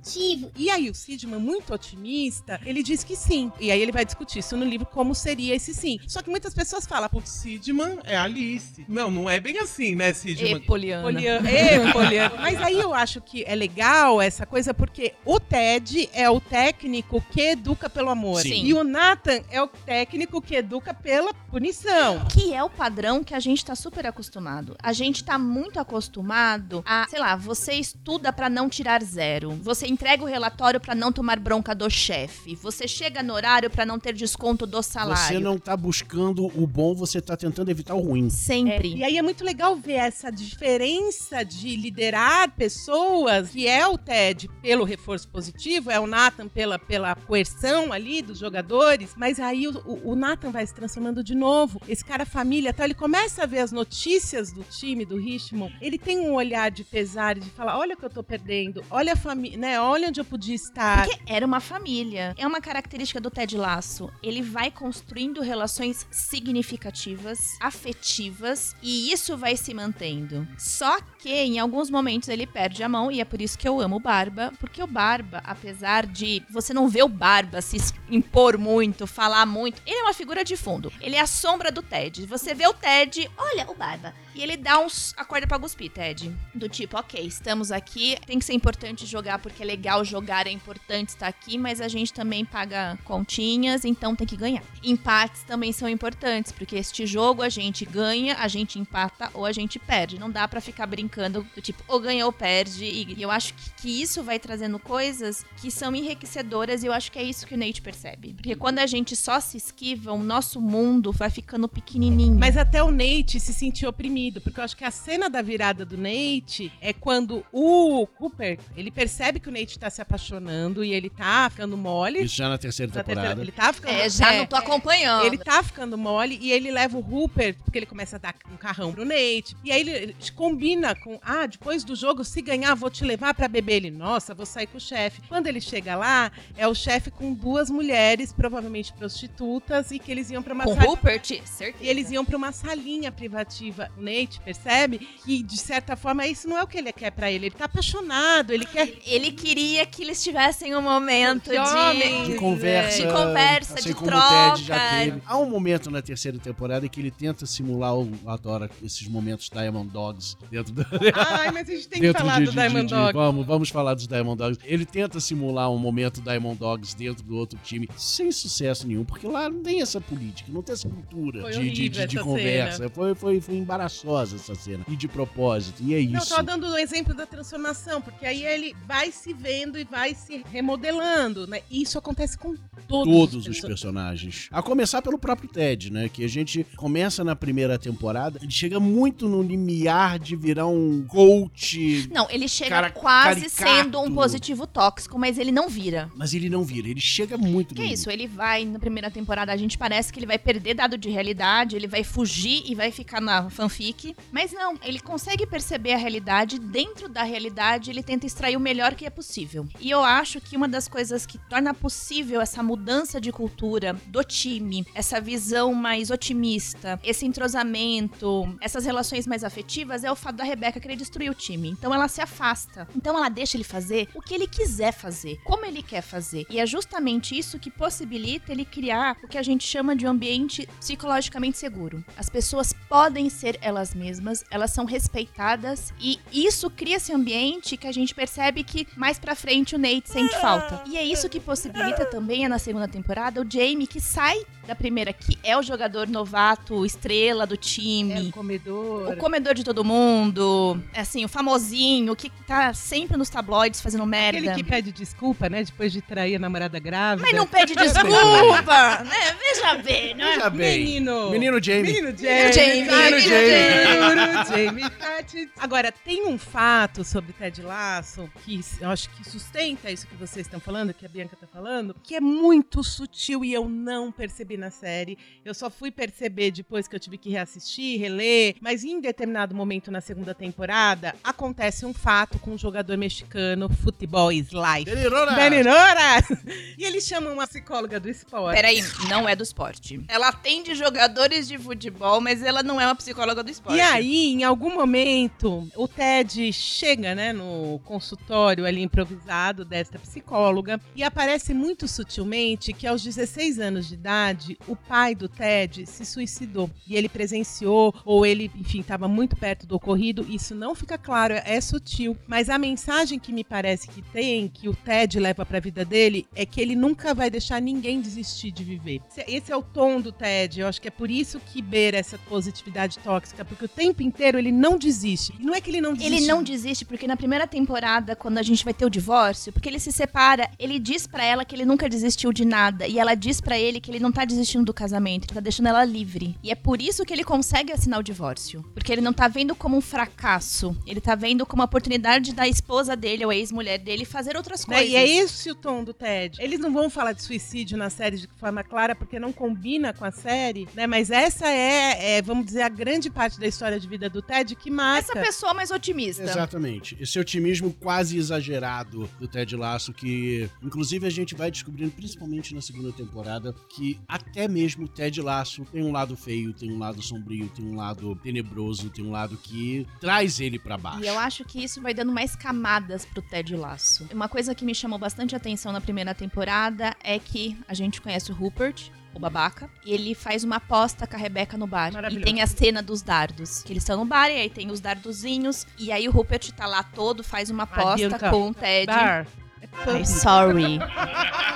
Speaker 1: E aí o Sidman, muito otimista, ele diz que sim. E aí ele vai discutir isso no livro, como seria esse sim. Só que muitas pessoas falam, pô,
Speaker 7: Sidman é Alice. Não, não é bem assim, né, Sidman?
Speaker 2: Poliana.
Speaker 1: Poliana. Ê, Poliana. Mas aí eu acho que é legal essa coisa, porque o Ted é o técnico que educa pelo amor.
Speaker 2: Sim.
Speaker 1: E o Nathan é o técnico que educa pela punição.
Speaker 2: Que é o padrão que a gente tá super acostumado. A gente tá muito acostumado a, sei lá, você estuda pra não tirar zero. Você entrega o relatório pra não tomar bronca do chefe. Você chega no horário pra não ter desconto do salário.
Speaker 3: Você não tá buscando o bom, você tá tentando evitar o ruim.
Speaker 2: Sempre.
Speaker 1: E aí é muito legal ver essa diferença de liderar pessoas, que é o Ted pelo reforço positivo, é o Nathan pela, pela coerção ali dos jogadores, mas aí o, o- o Nathan vai se transformando de novo. Esse cara família, tá? ele começa a ver as notícias do time, do Richmond, ele tem um olhar de pesar, de falar, olha o que eu tô perdendo, olha a família, né, olha onde eu podia estar.
Speaker 2: Porque era uma família. É uma característica do Ted Lasso. Ele vai construindo relações significativas, afetivas, e isso vai se mantendo. Só que em alguns momentos ele perde a mão, e é por isso que eu amo o Barba, porque o Barba, apesar de você não ver o Barba se impor muito, falar muito, ele é uma figura de fundo. Ele é a sombra do Ted. Você vê o Ted,
Speaker 5: Olha o Barba.
Speaker 2: E ele dá uns acorda pra cuspir, Ted. Do tipo, ok, estamos aqui, tem que ser importante jogar porque é legal jogar, é importante estar aqui, mas a gente também paga continhas, então tem que ganhar. Empates também são importantes, porque este jogo a gente ganha, a gente empata ou a gente perde. Não dá pra ficar brincando do tipo, ou ganha ou perde. E eu acho que, que isso vai trazendo coisas que são enriquecedoras e eu acho que é isso que o Nate percebe. Porque quando a gente só se esquiva, o nosso mundo vai ficando pequenininho.
Speaker 1: Mas até o Nate se sentiu oprimido, porque eu acho que a cena da virada do Nate é quando o Cooper, ele percebe que o Nate tá se apaixonando e ele tá ficando mole.
Speaker 3: Isso já na terceira
Speaker 1: Na
Speaker 3: temporada.
Speaker 1: terceira- ele tá ficando
Speaker 2: É, já
Speaker 1: é,
Speaker 2: não tô acompanhando.
Speaker 1: Ele tá ficando mole e ele leva o Rupert, porque ele começa a dar um carrão pro Nate. E aí ele, ele combina com: ah, depois do jogo, se ganhar, vou te levar pra beber. Ele, nossa, vou sair com o chefe. Quando ele chega lá, é o chefe com duas mulheres, provavelmente prostitutas, e que eles iam pra uma
Speaker 2: Com
Speaker 1: sala-
Speaker 2: Rupert, certeza.
Speaker 1: e eles iam pra uma salinha privativa. O Nate percebe que, de certa forma, isso não é o que ele quer pra ele. Ele tá apaixonado, ele quer.
Speaker 2: Ele queria que eles tivessem um momento
Speaker 1: De
Speaker 2: de,
Speaker 1: homem.
Speaker 3: de conversa,
Speaker 2: de conversa,
Speaker 3: assim
Speaker 2: de
Speaker 3: como
Speaker 2: troca.
Speaker 3: o Ted já teve. Há um momento na terceira temporada que ele tenta simular, o, adora esses momentos Diamond Dogs dentro do,
Speaker 1: Ai, mas a gente tem que
Speaker 3: dentro
Speaker 1: falar
Speaker 3: de-
Speaker 1: do
Speaker 3: de-
Speaker 1: Diamond
Speaker 3: de-
Speaker 1: Dog.
Speaker 3: Vamos, vamos falar dos Diamond Dogs. Ele tenta simular um momento Diamond Dogs dentro do outro time, sem sucesso nenhum, porque lá não tem essa política, não tem essa cultura
Speaker 1: Foi
Speaker 3: de, de, de- de conversa. Foi, foi, foi essa cena. E de propósito. E é
Speaker 1: Não, eu
Speaker 3: isso.
Speaker 1: tava dando o exemplo da transformação, porque aí ele vai se vendo e vai se remodelando, né? E isso acontece com todos,
Speaker 3: Todos os
Speaker 1: perso-
Speaker 3: personagens. A começar pelo próprio Ted, né? Que a gente começa na primeira temporada, ele chega muito no limiar de virar um coach,
Speaker 2: Não, ele chega
Speaker 3: Cara
Speaker 2: quase
Speaker 3: caricato.
Speaker 2: sendo um positivo tóxico, mas ele não vira.
Speaker 3: mas ele não vira, ele chega muito
Speaker 2: Que
Speaker 3: no
Speaker 2: é isso, ele vai, na primeira temporada, a gente parece que ele vai perder dado de realidade, ele vai fugir e vai ficar na fanfic. Mas não, ele consegue perceber a realidade, dentro da realidade ele tenta extrair o melhor que é possível. E eu acho que uma das coisas que torna possível essa mudança de cultura do time, essa visão mais otimista, esse entrosamento, essas relações mais afetivas, é o fato da Rebeca querer destruir o time. Então ela se afasta. Então ela deixa ele fazer o que ele quiser fazer, como ele quer fazer. E é justamente isso que possibilita ele criar o que a gente chama de um ambiente psicologicamente seguro. As pessoas podem ser elas mesmas, elas são respeitadas e isso cria esse ambiente que a gente percebe que mais pra frente o Nate sente falta. E é isso que possibilita também, é na segunda temporada, o Jamie que sai da primeira, que é o jogador novato, estrela do
Speaker 1: É
Speaker 2: time.
Speaker 1: o comedor.
Speaker 2: O comedor de todo mundo, assim, o famosinho, que tá sempre nos tabloides fazendo merda.
Speaker 1: Aquele que pede desculpa, né? Depois de trair a namorada grávida.
Speaker 2: Mas não pede desculpa, né? Veja bem, né?
Speaker 3: Veja bem.
Speaker 1: Menino.
Speaker 3: Menino Jamie.
Speaker 1: Menino Jamie.
Speaker 2: Jamie,
Speaker 1: Menino
Speaker 2: menino
Speaker 1: Jamie. Jamie. Agora, tem um fato sobre Ted Lasso que eu acho que sustenta isso que vocês estão falando, que a Bianca tá falando, que é muito sutil e eu não percebi na série. Eu só fui perceber depois que eu tive que reassistir, reler, mas em determinado momento na segunda temporada acontece um fato com um jogador mexicano, Futebol is Life.
Speaker 3: Delirona!
Speaker 1: Dani Nora! E eles chamam uma psicóloga do esporte.
Speaker 2: Peraí, não é do esporte. Ela atende jogadores de futebol, mas ela não é uma psicóloga do esporte.
Speaker 1: E aí, em algum momento, o Ted chega, né, no consultório ali improvisado desta psicóloga e aparece muito sutilmente que aos 16 anos de idade, o pai do Ted se suicidou. E ele presenciou, ou ele, enfim, estava muito perto do ocorrido. Isso não fica claro, é sutil. Mas a mensagem que me parece que tem, que o Ted leva pra vida dele, é que ele nunca vai deixar ninguém desistir de viver. Esse- Esse é o tom do Ted. Eu acho que é por isso que beira essa positividade tóxica, porque o tempo inteiro ele não desiste. E não é que ele não desiste.
Speaker 2: Ele não desiste porque na primeira temporada, quando a gente vai ter o divórcio, porque ele se separa, ele diz pra ela que ele nunca desistiu de nada e ela diz pra ele que ele não tá desistindo do casamento, ele tá deixando ela livre. E é por isso que ele consegue assinar o divórcio, porque ele não tá vendo como um fracasso, ele tá vendo como uma oportunidade da esposa dele ou a ex-mulher dele fazer outras
Speaker 1: Né?
Speaker 2: coisas.
Speaker 1: E é esse o tom do Ted. Eles não vão falar de suicídio na série de forma clara, porque não combina com a série, né? Mas essa é, é, vamos dizer, a grande parte da história de vida do Ted que
Speaker 2: Essa
Speaker 1: marca.
Speaker 2: pessoa mais otimista.
Speaker 3: Exatamente. Esse otimismo quase exagerado do Ted Lasso, que inclusive a gente vai descobrindo, principalmente na segunda temporada, que até mesmo o Ted Lasso tem um lado feio, tem um lado sombrio, tem um lado tenebroso, tem um lado que traz ele pra baixo.
Speaker 2: E eu acho que isso vai dando mais camadas pro Ted Lasso. Uma coisa que me chamou bastante atenção na primeira temporada é que a gente conhece o Rupert, o babaca, e ele faz uma aposta com a Rebeca no bar. E tem a cena dos dardos. Que eles estão no bar e aí tem os dardozinhos. E aí o Rupert tá lá todo, faz uma aposta com o Ted.
Speaker 1: Bar. É pub.
Speaker 2: sorry.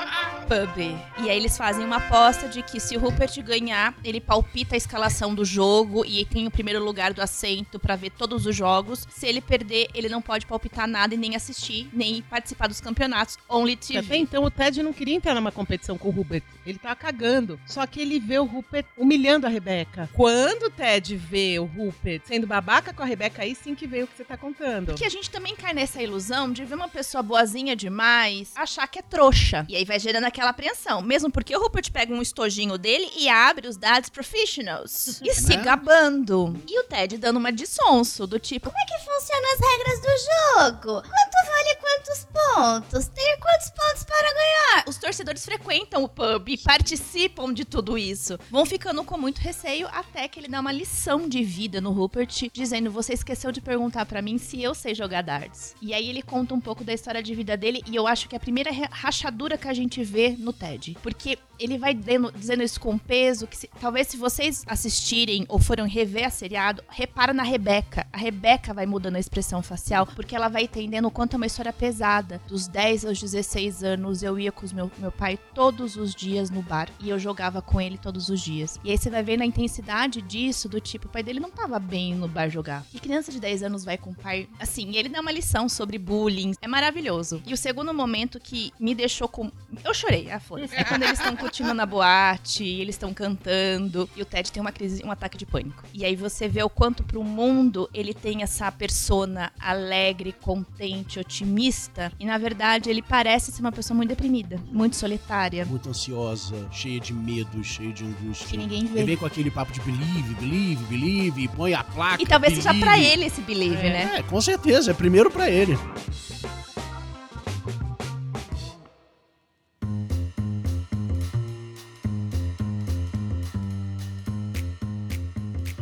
Speaker 2: Pub. E aí eles fazem uma aposta de que se o Rupert ganhar, ele palpita a escalação do jogo e tem o primeiro lugar do assento pra ver todos os jogos. Se ele perder, ele não pode palpitar nada e nem assistir, nem participar dos campeonatos. Only
Speaker 1: Até
Speaker 2: TV.
Speaker 1: então o Ted não queria entrar numa competição com o Rupert. Ele tava cagando. Só que ele vê o Rupert humilhando a Rebeca. Quando o Ted vê o Rupert sendo babaca com a Rebeca, aí sim que veio o que você tá contando.
Speaker 2: Que a gente também cai nessa ilusão de ver uma pessoa boazinha demais, achar que é trouxa. E aí vai gerando aquela apreensão. Mesmo porque o Rupert pega um estojinho dele e abre os dados professionals. E se
Speaker 3: Né?
Speaker 2: gabando. E o Ted dando uma de sonso, do tipo,
Speaker 5: Como é que funcionam as regras do jogo? Quanto vale quantos pontos? Ter quantos pontos para ganhar?
Speaker 2: os torcedores frequentam o pub e participam de tudo isso. Vão ficando com muito receio até que ele dá uma lição de vida no Rupert, dizendo: Você esqueceu de perguntar pra mim se eu sei jogar darts. E aí ele conta um pouco da história de vida dele e eu acho que é a primeira rachadura que a gente vê no TED. Porque ele vai dendo- dizendo isso com peso, que se- talvez se vocês assistirem ou foram rever a seriado, repara na Rebeca. A Rebeca vai mudando a expressão facial, porque ela vai entendendo o quanto é uma história pesada. Dos 10 aos 16 anos, eu ia com meu, meu pai todos os dias no bar. E eu jogava com ele todos os dias. E aí você vai vendo a intensidade disso, do tipo, o pai dele não tava bem no bar jogar. E criança de 10 anos vai com o pai, assim, ele dá uma lição sobre bullying. É maravilhoso. E o segundo momento que me deixou com... Eu chorei, ah, foda-se. É quando eles estão curtindo na boate, eles estão cantando, e o Ted tem uma crise, um ataque de pânico. E aí você vê o quanto pro mundo ele tem essa persona alegre, contente, otimista, e na verdade ele parece ser uma pessoa muito deprimida, muito solitária,
Speaker 3: Muito ansiosa, cheia de medo, cheia de angústia.
Speaker 2: que ninguém
Speaker 3: Ele
Speaker 2: vê.
Speaker 3: vem com aquele papo de believe, believe, believe, e põe a placa.
Speaker 2: E talvez seja
Speaker 3: believe.
Speaker 2: pra ele esse believe,
Speaker 1: É.
Speaker 2: né?
Speaker 3: É, com certeza, é primeiro pra ele.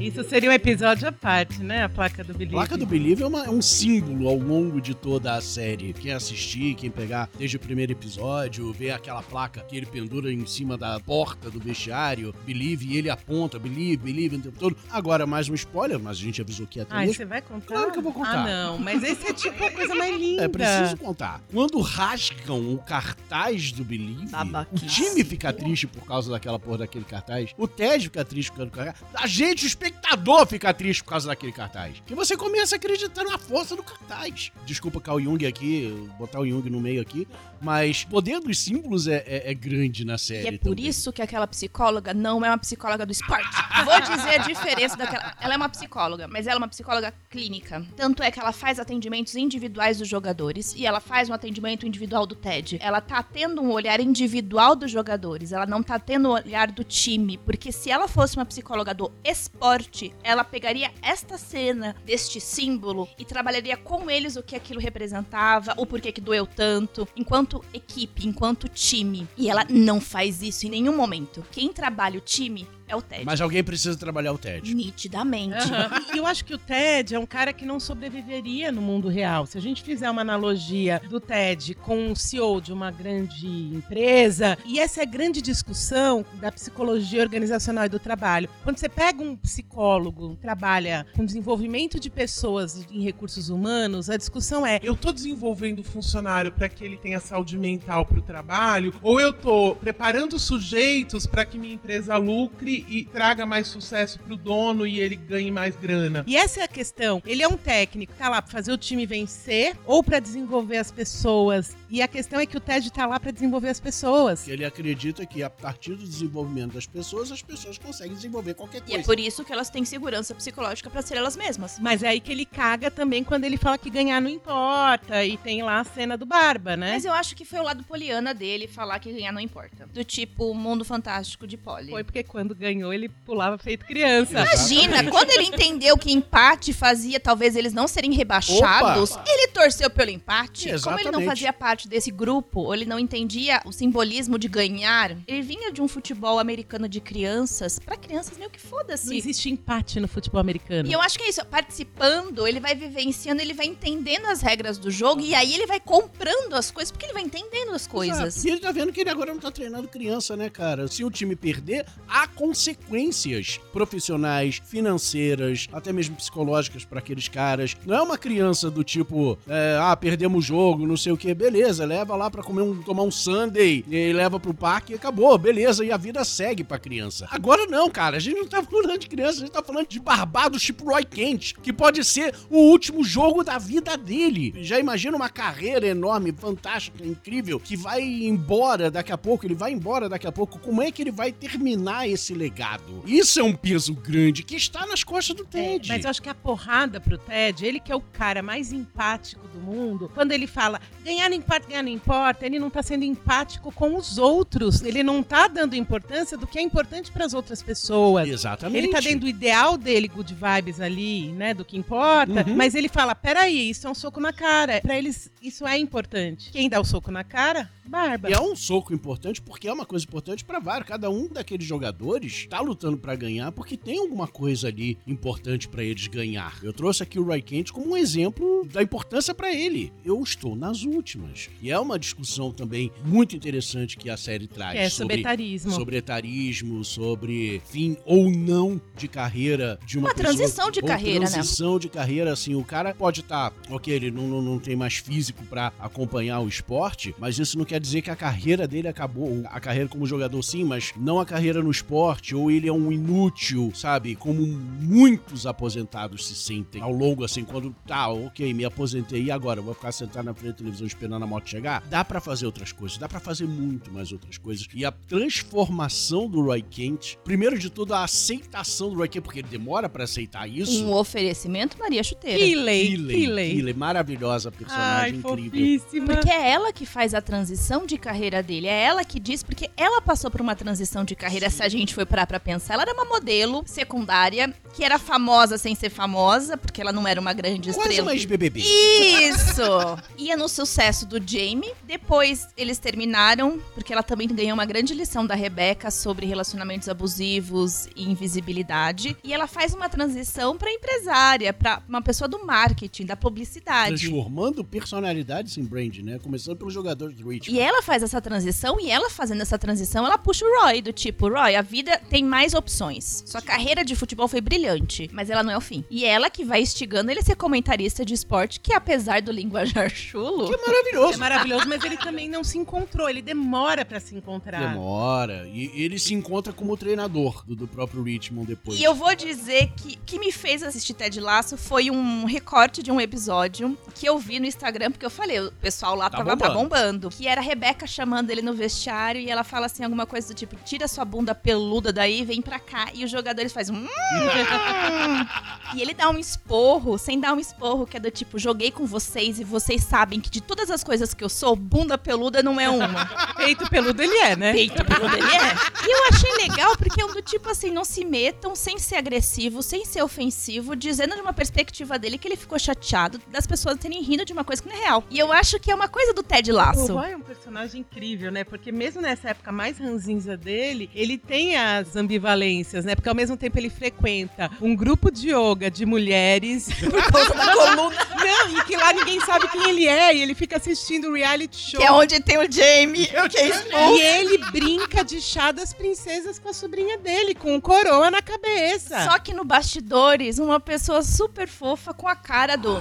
Speaker 1: Isso seria um episódio à parte, né? A placa do
Speaker 3: A
Speaker 1: Believe.
Speaker 3: placa do Believe é, uma- é um símbolo ao longo de toda a série. Quem assistir, quem pegar desde o primeiro episódio, ver aquela placa que ele pendura em cima da porta do vestiário, Believe, e ele aponta, Believe, Believe o tempo todo. Agora, mais um spoiler, mas a gente avisou que ia ter mesmo.
Speaker 1: você vai contar?
Speaker 3: Claro que eu vou contar.
Speaker 1: Ah, não. Mas esse é tipo a coisa mais linda.
Speaker 3: É preciso contar. Quando rasgam o cartaz do Believe, o time fica triste por causa daquela porra daquele cartaz. O Ted fica triste por causa do cartaz. A gente, o espectador, fica triste por causa daquele cartaz. Que você começa a acreditar na força do cartaz. Desculpa Carl Jung aqui, botar o Jung no meio aqui. Mas o poder dos símbolos é, é- é grande na série.
Speaker 2: E é por
Speaker 3: também.
Speaker 2: isso que aquela psicóloga não é uma psicóloga do esporte. Vou dizer a diferença daquela. Ela é uma psicóloga, mas ela é uma psicóloga clínica. Tanto é que ela faz atendimentos individuais dos jogadores e ela faz um atendimento individual do TED. Ela tá tendo um olhar individual dos jogadores, ela não tá tendo o olhar do time. Porque se ela fosse uma psicóloga do esporte, ela pegaria esta cena deste símbolo e trabalharia com eles o que aquilo representava, o porquê que doeu tanto, enquanto equipe, enquanto time. E ela não faz isso em nenhum momento. Quem trabalha o time é o Ted.
Speaker 3: Mas alguém precisa trabalhar o Ted.
Speaker 2: Nitidamente.
Speaker 1: E eu acho que o Ted é um cara que não sobreviveria no mundo real. Se a gente fizer uma analogia do Ted com um CEO de uma grande empresa, e essa é a grande discussão da psicologia organizacional e do trabalho. Quando você pega um psicólogo, trabalha com desenvolvimento de pessoas em recursos humanos, a discussão é
Speaker 7: Eu tô desenvolvendo o funcionário para que ele tenha saúde mental para o trabalho, ou eu tô preparando sujeitos para que minha empresa lucre e traga mais sucesso pro dono e ele ganhe mais grana.
Speaker 1: E essa é a questão. Ele é um técnico, tá lá pra fazer o time vencer ou pra desenvolver as pessoas. E a questão é que o Ted tá lá pra desenvolver as pessoas.
Speaker 3: Ele acredita que a partir do desenvolvimento das pessoas, as pessoas conseguem desenvolver qualquer
Speaker 2: E é
Speaker 3: coisa.
Speaker 2: por isso que elas têm segurança psicológica pra ser elas mesmas.
Speaker 1: Mas é aí que ele caga também quando ele fala que ganhar não importa. E tem lá a cena do Barba, né?
Speaker 2: Mas eu acho que foi o lado poliana dele falar que ganhar não importa. Do tipo mundo fantástico de Polly.
Speaker 1: Foi porque quando ganhou ele pulava feito criança.
Speaker 2: Imagina,
Speaker 3: Exatamente.
Speaker 2: quando ele entendeu que empate fazia talvez eles não serem rebaixados, ele torceu pelo empate. Como ele não
Speaker 3: Exatamente.
Speaker 2: fazia parte desse grupo, ou ele não entendia o simbolismo de ganhar, ele vinha de um futebol americano de crianças, pra crianças meio que
Speaker 1: Não
Speaker 2: foda-se.
Speaker 1: existe empate no futebol americano.
Speaker 2: E eu acho que é isso, participando, ele vai vivenciando, ele vai entendendo as regras do jogo e aí ele vai comprando as coisas, porque ele vai entendendo as coisas.
Speaker 3: Exato. E ele tá vendo que ele agora não tá treinando criança, né, cara? Se o time perder, há consequências profissionais, financeiras, até mesmo psicológicas pra aqueles caras. Não é uma criança do tipo, é, ah, perdemos o jogo, não sei o que, beleza, leva lá pra comer um, tomar um sundae e leva pro parque e acabou, beleza, e a vida segue pra criança. Agora não, cara, a gente não tá falando de criança, a gente tá falando de barbado tipo Roy Kent, que pode ser o último jogo da vida dele. Já imagina uma carreira enorme, fantástica, incrível, que vai embora daqui a pouco, ele vai embora daqui a pouco. Como é que ele vai terminar esse legado? Isso é um peso grande que está nas costas do
Speaker 1: É,
Speaker 3: Ted.
Speaker 1: mas eu acho que a porrada pro Ted, ele que é o cara mais empático do mundo, quando ele fala ganhar não importa, ganhar não importa, ele não tá sendo empático com os outros. Ele não tá dando importância do que é importante pras outras pessoas.
Speaker 3: Exatamente.
Speaker 1: Ele tá dentro do ideal dele, good vibes ali, né? Do que importa.
Speaker 3: Uhum.
Speaker 1: Mas ele fala: peraí, isso é um soco na cara. Pra eles, isso é importante. Quem dá o soco na cara? Barba.
Speaker 3: E é um soco importante porque é uma coisa importante pra vários. Cada um daqueles jogadores tá lutando pra ganhar porque tem alguma coisa ali importante pra eles ganhar. Eu trouxe aqui o Roy Kent como um exemplo da importância pra ele. Eu estou nas últimas. E é uma discussão também muito interessante que a série traz
Speaker 1: é sobre etarismo.
Speaker 3: sobre etarismo, sobre fim ou não de carreira de uma,
Speaker 2: Uma
Speaker 3: pessoa.
Speaker 2: transição de carreira, né?
Speaker 3: transição de carreira, assim, o cara pode estar, ok, ele não, não, não tem mais físico pra acompanhar o esporte, mas isso não quer dizer que a carreira dele acabou, a carreira como jogador sim, mas não a carreira no esporte, ou ele é um inútil, sabe, como muitos aposentados se sentem ao longo, assim, quando, tá, ok, me aposentei, e agora? Vou ficar sentado na frente da televisão esperando a moto chegar? Dá pra fazer outras coisas, dá pra fazer muito mais outras coisas, e a transformação do Roy Kent, primeiro de tudo, a aceitação do Roy Kent, porque ele demora pra aceitar isso.
Speaker 2: Um oferecimento Maria Chuteira.
Speaker 1: Keeley,
Speaker 3: Keeley,
Speaker 1: Keeley.
Speaker 3: Keeley, maravilhosa
Speaker 1: Ai,
Speaker 3: personagem, incrível.
Speaker 1: fofíssima.
Speaker 2: Porque é ela que faz a transição de carreira dele. É ela que diz, porque ela passou por uma transição de carreira, se a gente for parar pra pensar, ela era uma modelo secundária que era famosa sem ser famosa, porque ela não era uma grande
Speaker 3: Quase
Speaker 2: estrela.
Speaker 3: mais BBB.
Speaker 2: Isso! Ia no sucesso do Jamie. Depois eles terminaram, porque ela também ganhou uma grande lição da Rebecca sobre relacionamentos abusivos e invisibilidade. E ela faz uma transição pra empresária, pra uma pessoa do marketing, da publicidade.
Speaker 3: Transformando personalidades em brand, né? Começando pelos jogadores do Richmond.
Speaker 2: E ela faz essa transição, e ela fazendo essa transição, ela puxa o Roy, do tipo, Roy, a vida tem mais opções. Sua carreira de futebol foi brilhante, mas ela não é o fim. E ela que vai instigando ele a ser comentarista de esporte, que apesar do linguajar chulo,
Speaker 3: Que é maravilhoso.
Speaker 1: É maravilhoso, mas ele também não se encontrou. Ele demora pra se encontrar.
Speaker 3: Demora. E ele se encontra como treinador do, do próprio Richmond depois.
Speaker 2: E eu vou dizer que o que me fez assistir Ted Laço foi um recorte de um episódio que eu vi no Instagram, porque eu falei, o pessoal lá
Speaker 3: Tá
Speaker 2: tava tá
Speaker 3: bombando.
Speaker 2: bombando. Que era a Rebeca chamando ele no vestiário e ela fala assim, alguma coisa do tipo, tira sua bunda peluda daí, vem pra cá. E os jogadores fazem um... e ele dá um esporro, sem dar um esporro, que é do tipo, joguei com vocês e vocês sabem que de todas as coisas que eu sou, bunda peluda não é uma.
Speaker 1: Peito peludo ele é, né?
Speaker 2: Peito peludo ele é. E eu achei legal porque é um do tipo assim, não se metam sem ser agressivo, sem ser ofensivo, dizendo de uma perspectiva dele que ele ficou chateado das pessoas terem rindo de uma coisa que não é real. E eu acho que é uma coisa do Ted
Speaker 1: O
Speaker 2: Lasso.
Speaker 1: Roy é um personagem incrível, né? Porque mesmo nessa época mais ranzinza dele, ele tem as ambivalências, né? Porque ao mesmo tempo ele frequenta um grupo de yoga de mulheres.
Speaker 2: Por causa da coluna,
Speaker 1: Não, e que lá ninguém sabe quem ele é. E ele fica assistindo o reality show.
Speaker 2: que é onde tem o Jamie, que é expulso.
Speaker 1: E ele brinca de chá das princesas com a sobrinha dele, com um coroa na cabeça.
Speaker 2: Só que no bastidores, uma pessoa super fofa com a cara do.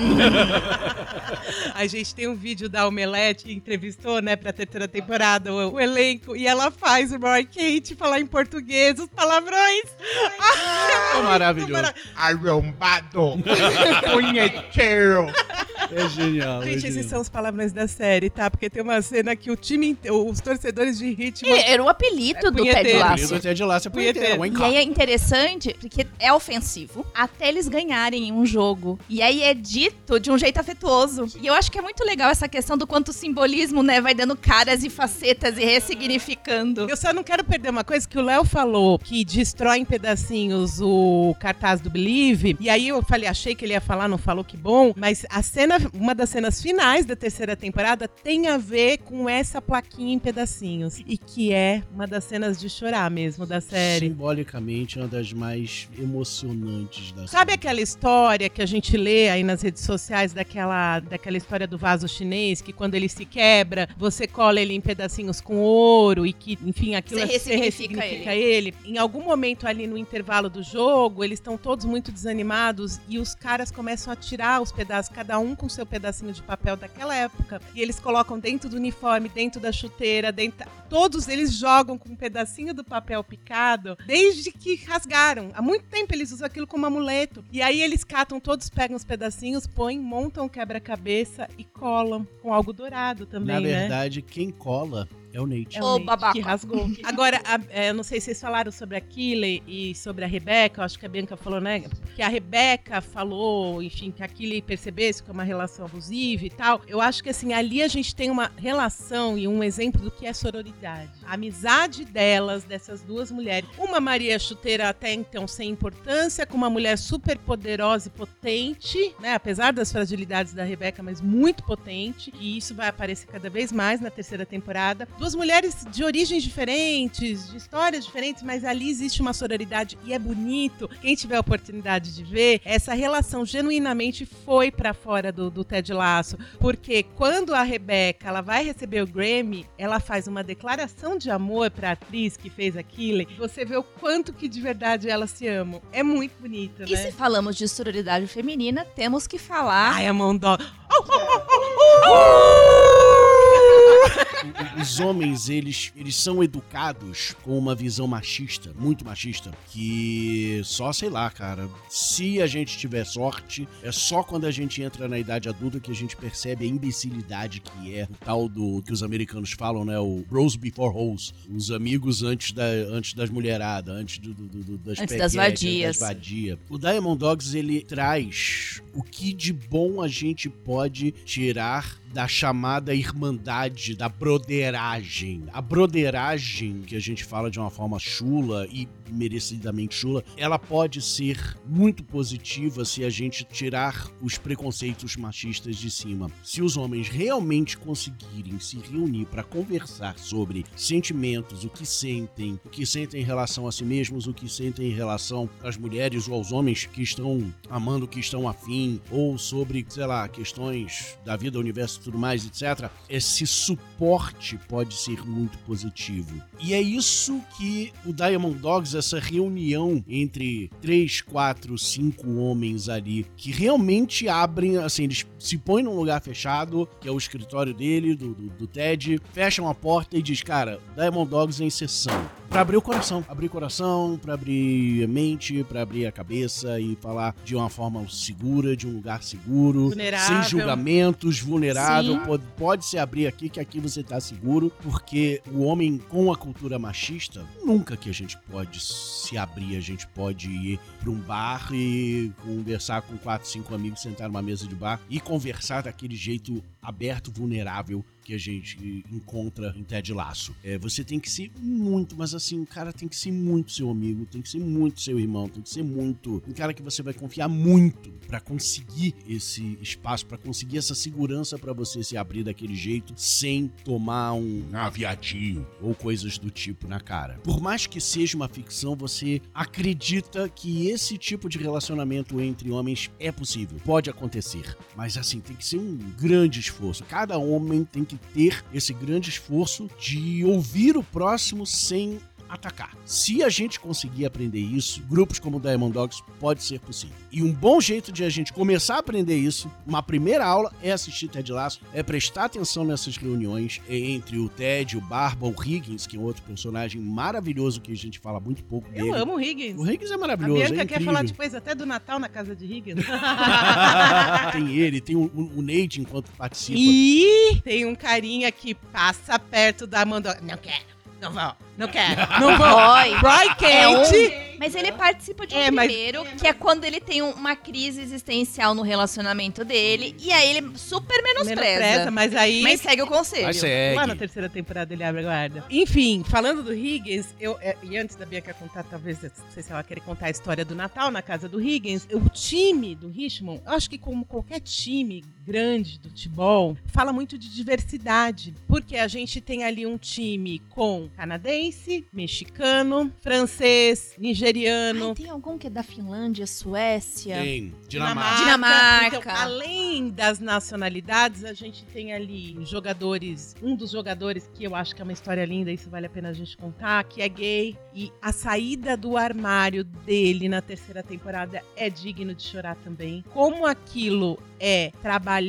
Speaker 1: A gente tem um vídeo da Omelete que entrevistou, né, pra terceira temporada o, o elenco. E ela faz o Roy Kate falar em português os palavrões.
Speaker 3: É maravilhoso.
Speaker 1: Mara-
Speaker 7: Arrombado. Punheteiro.
Speaker 3: É genial. é
Speaker 1: Gente, esses
Speaker 3: genial.
Speaker 1: são os palavrões da série, tá? Porque tem uma cena que o time, os torcedores de ritmo.
Speaker 2: É, Era o apelido do Ted. Lasso.
Speaker 3: De lá, você
Speaker 1: Punheteiro.
Speaker 3: punheteiro.
Speaker 2: E aí é interessante, porque é ofensivo, até eles ganharem em um jogo. E aí é dito de um jeito afetuoso. E eu acho que é muito legal essa questão do quanto o simbolismo, né, vai dando caras e facetas e ressignificando.
Speaker 1: Eu só não quero perder uma coisa que o Léo falou, que destrói em pedacinhos o cartaz do Believe. E aí eu falei, achei que ele ia falar, não falou que bom. Mas a cena, uma das cenas finais da terceira temporada tem a ver com essa plaquinha em pedacinhos. E que é uma das cenas de chorar mesmo da série.
Speaker 3: Simbolicamente, uma das mais emocionantes da
Speaker 1: Sabe
Speaker 3: série.
Speaker 1: aquela história que a gente lê aí nas redes sociais daquela, daquela história do vaso chinês, que quando ele se quebra, você cola ele em pedacinhos com ouro e que, enfim, aquilo
Speaker 2: Você
Speaker 1: você
Speaker 2: ressignifica
Speaker 1: ressignifica ele. Em algum momento ali no intervalo do jogo, eles estão todos muito desanimados e os caras começam a tirar os pedaços, cada um com seu pedacinho de papel daquela época, e eles colocam dentro do uniforme, dentro da chuteira, dentro... todos eles jogam com um pedacinho do papel picado desde que rasgaram. Há muito tempo eles usam aquilo como amuleto. E aí eles catam todos, pegam os pedacinhos, põem, montam um quebra-cabeça e colam com algo dourado também,
Speaker 3: Na
Speaker 1: né?
Speaker 3: verdade, quem cola é o Nate.
Speaker 1: É
Speaker 2: Ô,
Speaker 1: o Nate
Speaker 2: babaca.
Speaker 1: que rasgou. Agora, a- é, eu não sei se vocês falaram sobre a Killy e sobre a Rebeca, eu acho que a Bianca falou, né? Que a Rebeca falou, enfim, que a Killy percebesse que é uma relação abusiva e tal. Eu acho que, assim, ali a gente tem uma relação e um exemplo do que é sororidade. A amizade delas, dessas duas mulheres. Uma Maria Chuteira até então sem importância, com uma mulher super poderosa e potente, né? Apesar das fragilidades da Rebeca, mas muito potente. E isso vai aparecer cada vez mais na terceira temporada. Duas mulheres de origens diferentes, de histórias diferentes, mas ali existe uma sororidade e é bonito. Quem tiver a oportunidade de ver, essa relação genuinamente foi pra fora do, do Ted Lasso. Porque quando a Rebeca ela vai receber o Grammy, ela faz uma declaração de amor pra atriz que fez aquilo. Você vê o quanto que de verdade elas se amam. É muito bonito,
Speaker 2: E
Speaker 1: né?
Speaker 2: se falamos de sororidade feminina, temos que falar.
Speaker 1: Ai, a mão dó.
Speaker 3: Os homens, eles, eles são educados com uma visão machista, muito machista, que só, sei lá, cara, se a gente tiver sorte, é só quando a gente entra na idade adulta que a gente percebe a imbecilidade que é o tal do que os americanos falam, né, o bros before hoes, os amigos antes, da, antes das mulheradas, antes do, do- do- das
Speaker 2: Antes das vadias.
Speaker 3: das vadia. O Diamond Dogs, ele traz o que de bom a gente pode tirar da chamada irmandade, da broderagem. A broderagem, que a gente fala de uma forma chula e merecidamente chula, ela pode ser muito positiva se a gente tirar os preconceitos machistas de cima. Se os homens realmente conseguirem se reunir para conversar sobre sentimentos, o que sentem, o que sentem em relação a si mesmos, o que sentem em relação às mulheres ou aos homens que estão amando, que estão afim, ou sobre, sei lá, questões da vida, universo e tudo mais, etc. Esse suporte pode ser muito positivo. E é isso que o Diamond Dogs, essa reunião entre três, quatro, cinco homens ali, que realmente abrem, assim, eles se põem num lugar fechado, que é o escritório dele, do, do, do Ted, fecham a porta e diz, cara, Diamond Dogs em sessão. Pra abrir o coração. Abrir o coração, pra abrir a mente, pra abrir a cabeça e falar de uma forma segura, de um lugar seguro,
Speaker 1: Vulnerável.
Speaker 3: sem julgamentos, vulnerável.
Speaker 2: Sim.
Speaker 3: Pode, pode se abrir aqui, que aqui você tá seguro, porque o homem com a cultura machista, nunca que a gente pode se abrir, a gente pode ir pra um bar e conversar com quatro, cinco amigos, sentar numa mesa de bar e conversar daquele jeito aberto, vulnerável que a gente encontra em Ted Laço. É, você tem que ser muito, mas assim, o cara tem que ser muito seu amigo, tem que ser muito seu irmão, tem que ser muito um cara que você vai confiar muito pra conseguir esse espaço, pra conseguir essa segurança pra você se abrir daquele jeito sem tomar um
Speaker 6: Ah, viadinho.
Speaker 3: ou coisas do tipo na cara. Por mais que seja uma ficção, você acredita que esse tipo de relacionamento entre homens é possível, pode acontecer, mas assim tem que ser um grande esforço. Cada homem tem que ter esse grande esforço de ouvir o próximo sem atacar. Se a gente conseguir aprender isso, grupos como o Diamond Dogs pode ser possível. E um bom jeito de a gente começar a aprender isso, uma primeira aula é assistir Ted Lasso, é prestar atenção nessas reuniões entre o Ted, o Barba, o Higgins, que é outro personagem maravilhoso que a gente fala muito pouco dele.
Speaker 1: Eu amo o Higgins.
Speaker 3: O Higgins é
Speaker 1: A
Speaker 3: maravilhoso,
Speaker 1: Bianca
Speaker 3: é
Speaker 1: quer falar depois até do Natal na casa de Higgins.
Speaker 3: tem ele, tem o, o, o Nate enquanto participa.
Speaker 1: e tem um carinha que passa perto da Amanda. Não quero, não vou, não quero, não vou.
Speaker 2: Roy.
Speaker 1: Roy Kate.
Speaker 2: Mas ele participa de um
Speaker 1: É, mas-
Speaker 2: primeiro, que é quando ele tem um- uma crise existencial no relacionamento dele, e aí ele super menospreza.
Speaker 1: Menospreza, mas aí.
Speaker 2: Mas segue o conselho.
Speaker 3: Segue.
Speaker 1: Lá na terceira temporada ele abre a guarda. Enfim, falando do Higgins, eu, é, e antes da Bianca contar, talvez, não sei se ela querer contar a história do Natal na casa do Higgins, o time do Richmond, eu acho que como qualquer time grande do futebol, fala muito de diversidade. Porque a gente tem ali um time com canadense, mexicano, francês, nigeriano.
Speaker 2: Ai, tem algum que é da Finlândia, Suécia?
Speaker 3: Tem Dinamarca.
Speaker 2: Dinamarca.
Speaker 1: Então, além das nacionalidades, a gente tem ali jogadores. Um dos jogadores que eu acho que é uma história linda, isso vale a pena a gente contar, que é gay. E a saída do armário dele na terceira temporada é digno de chorar também. Como aquilo é trabalhado,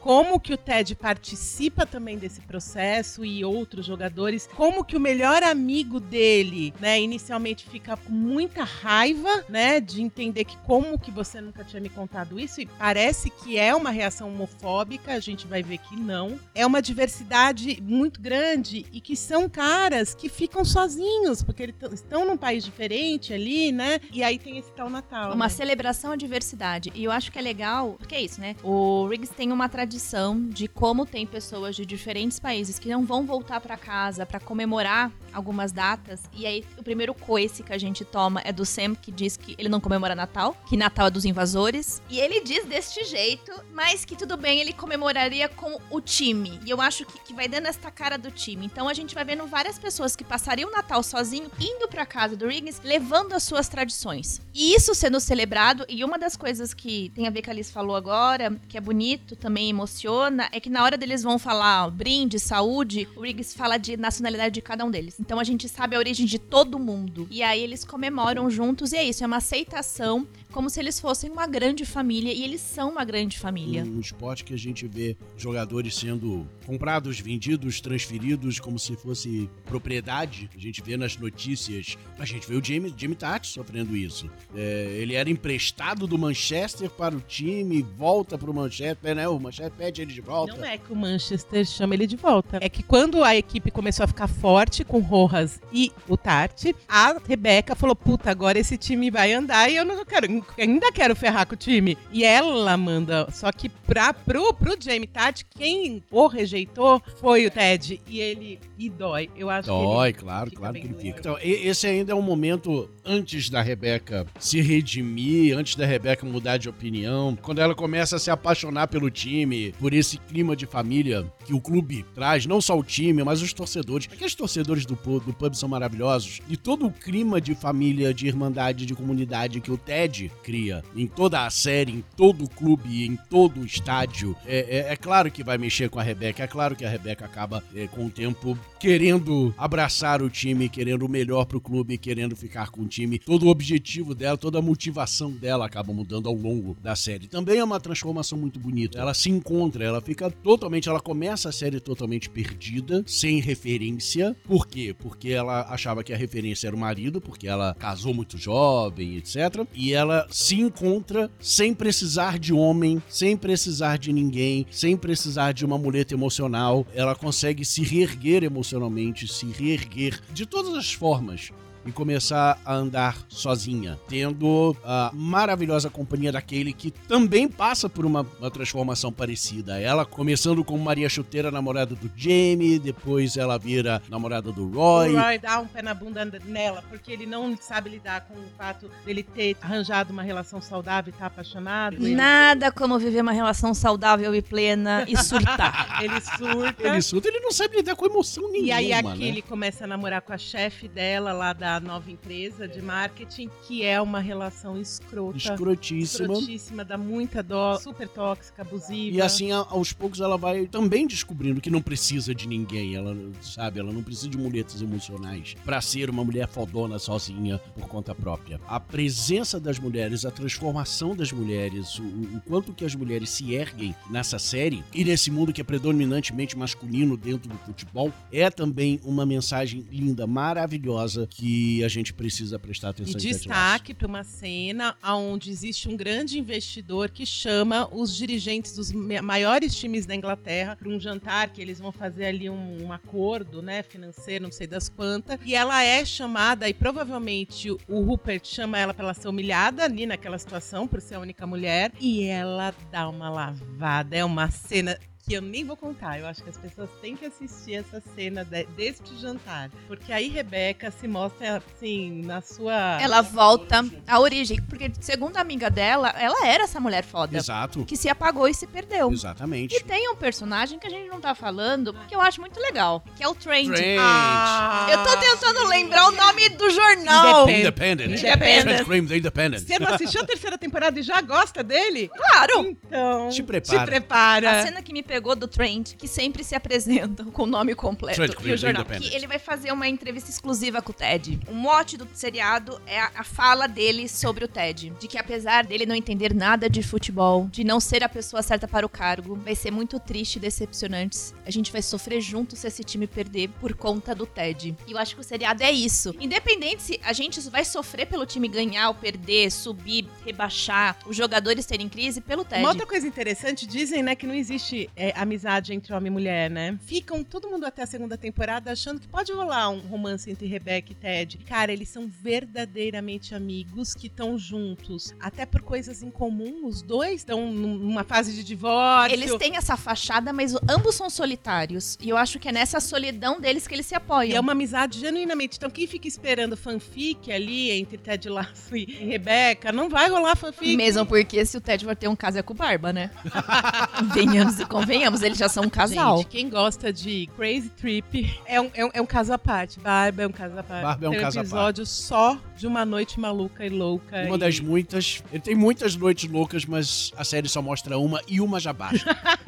Speaker 1: como que o Ted participa também desse processo e outros jogadores, como que o melhor amigo dele, né, inicialmente fica com muita raiva, né, de entender que como que você nunca tinha me contado isso e parece que é uma reação homofóbica, a gente vai ver que não. É uma diversidade muito grande e que são caras que ficam sozinhos, porque eles tão- estão num país diferente ali, né? E aí tem esse tal Natal.
Speaker 2: Uma
Speaker 1: né?
Speaker 2: celebração à diversidade. E eu acho que é legal, porque é isso, né? O Riggs tem uma tradição de como tem pessoas de diferentes países que não vão voltar pra casa pra comemorar algumas datas. E aí, o primeiro coice que a gente toma é do Sam, que diz que ele não comemora Natal, que Natal é dos invasores. E ele diz deste jeito, mas que tudo bem, ele comemoraria com o time. E eu acho que, que vai dando esta cara do time. Então a gente vai vendo várias pessoas que passariam o Natal sozinho, indo pra casa do Riggs, levando as suas tradições. E isso sendo celebrado, e uma das coisas que tem a ver com a Liz falou agora, que é bonito, também emociona, é que na hora deles vão falar ó, brinde, saúde, o Riggs fala de nacionalidade de cada um deles. Então a gente sabe a origem de todo mundo. E aí eles comemoram juntos, e é isso, é uma aceitação, como se eles fossem uma grande família, e eles são uma grande família.
Speaker 3: Um esporte que a gente vê jogadores sendo comprados, vendidos, transferidos como se fosse propriedade. A gente vê nas notícias. A gente vê o Jamie, Jamie Tati sofrendo isso. É, ele era emprestado do Manchester para o time, volta para o Manchester, né? O Manchester pede ele de volta.
Speaker 1: Não é que o Manchester chama ele de volta. É que quando a equipe começou a ficar forte com Rojas e o Tarte, a Rebeca falou: puta, agora esse time vai andar e eu não quero. Ainda quero ferrar com o time. E ela manda. Só que pra, pro, pro Jamie Tati, quem o rejeitou foi o Ted. E ele. E dói. Eu acho
Speaker 3: Dói,
Speaker 1: que.
Speaker 3: claro,
Speaker 1: fica
Speaker 3: claro
Speaker 1: bem
Speaker 3: que ele fica. Então, esse ainda é um momento antes da Rebeca se redimir, antes da Rebeca mudar de opinião, quando ela começa a se apaixonar pelo time, por esse clima de família que o clube traz, não só o time, mas os torcedores. Aqueles torcedores do do pub são maravilhosos. E todo o clima de família, de irmandade, de comunidade que o Ted cria em toda a série, em todo o clube, em todo o estádio, é, é- é claro que vai mexer com a Rebeca. É claro que a Rebeca acaba, é, com o tempo, querendo abraçar o time, querendo o melhor pro clube, querendo ficar com o time. Todo o objetivo dela, toda a motivação dela acaba mudando ao longo da série. Também é uma transformação muito bonita. Ela se encontra, ela fica totalmente, ela começa a série totalmente perdida, sem referência. Por quê? Porque ela achava que a referência era o marido, porque ela casou muito jovem, etc. E ela se encontra sem precisar de homem, sem precisar de ninguém, sem precisar de uma muleta emocional. Ela consegue se reerguer emocionalmente, se reerguer de todas as formas e começar a andar sozinha, tendo a maravilhosa companhia daquele que também passa por uma, uma transformação parecida. Ela começando como Maria Chuteira, namorada do Jamie, depois ela vira namorada do
Speaker 1: O
Speaker 3: Roy.
Speaker 1: Roy dá um pé na bunda nela, porque ele não sabe lidar com o fato dele ter arranjado uma relação saudável e estar apaixonado. Ele,
Speaker 2: Nada como viver uma relação saudável e plena e surtar.
Speaker 1: ele surta.
Speaker 3: Ele surta, ele não sabe lidar com emoção nenhuma,
Speaker 1: E aí aqui
Speaker 3: né?
Speaker 1: ele começa a namorar com a chefe dela lá da nova empresa de marketing, que é uma relação escrota.
Speaker 3: Escrotíssima.
Speaker 1: Escrotíssima, dá muita dó, super tóxica, abusiva.
Speaker 3: E assim, aos poucos, ela vai também descobrindo que não precisa de ninguém. Ela, sabe, ela não precisa de muletas emocionais pra ser uma mulher fodona sozinha por conta própria. A presença das mulheres, a transformação das mulheres, o, o quanto que as mulheres se erguem nessa série e nesse mundo que é predominantemente masculino dentro do futebol, é também uma mensagem linda, maravilhosa que a gente precisa prestar
Speaker 1: E
Speaker 3: atenção. Lasso.
Speaker 1: destaque para uma cena onde existe um grande investidor que chama os dirigentes dos maiores times da Inglaterra para um jantar que eles vão fazer ali um, um acordo, né, financeiro, não sei das quantas. E ela é chamada e provavelmente o Rupert chama ela para ela ser humilhada ali naquela situação por ser a única mulher e ela dá uma lavada. É uma cena que eu nem vou contar. Eu acho que as pessoas têm que assistir essa cena de- deste jantar. Porque aí Rebeca se mostra, assim, na sua.
Speaker 2: Ela volta à origem. Porque, segundo a amiga dela, ela era essa mulher foda.
Speaker 3: Exato.
Speaker 2: Que se apagou e se perdeu.
Speaker 3: Exatamente.
Speaker 2: E tem um personagem que a gente não tá falando, que eu acho muito legal, que é o Trent.
Speaker 3: Trent.
Speaker 1: Ah,
Speaker 2: Eu tô tentando lembrar o nome do jornal.
Speaker 1: Independent.
Speaker 3: Independent.
Speaker 2: Independent.
Speaker 3: Independent.
Speaker 1: Você não assistiu a terceira temporada e já gosta dele?
Speaker 2: Claro!
Speaker 1: Então.
Speaker 3: Te prepara.
Speaker 1: Te prepara.
Speaker 2: A cena que me pegou do Trent, que sempre se apresenta com o nome completo
Speaker 3: Trent
Speaker 2: e o
Speaker 3: Graham,
Speaker 2: jornal, que ele vai fazer uma entrevista exclusiva com o Ted. O mote do seriado é a, a fala dele sobre o Ted, de que apesar dele não entender nada de futebol, de não ser a pessoa certa para o cargo, vai ser muito triste e decepcionante. A gente vai sofrer junto se esse time perder por conta do Ted. E eu acho que o seriado é isso. Independente se a gente vai sofrer pelo time ganhar ou perder, subir, rebaixar, os jogadores terem crise pelo Ted.
Speaker 1: Uma outra coisa interessante, dizem, né, que não existe é, amizade entre homem e mulher, né? Ficam todo mundo até a segunda temporada achando que pode rolar um romance entre Rebecca e Ted. Cara, eles são verdadeiramente amigos que estão juntos. Até por coisas em comum, os dois estão numa fase de divórcio.
Speaker 2: Eles têm essa fachada, mas ambos são solitários. E eu acho que é nessa solidão deles que eles se
Speaker 1: E
Speaker 2: apoiam.
Speaker 1: é uma amizade genuinamente. Então, quem fica esperando fanfic ali entre Ted Lasso e Rebecca, não vai rolar fanfic.
Speaker 2: Mesmo porque se o Ted vai ter um caso é com o Barba, né? Venhamos e convenhamos, eles já são um casal.
Speaker 1: Gente, quem gosta de Crazy Trip é um, é um, é um caso à parte. Barba é um caso à parte.
Speaker 3: Barba é um
Speaker 1: Tem
Speaker 3: caso à
Speaker 1: episódio só de uma noite maluca e louca.
Speaker 3: Uma
Speaker 1: e-
Speaker 3: das muitas. Ele tem muitas noites loucas, mas a série só mostra uma e uma já baixa.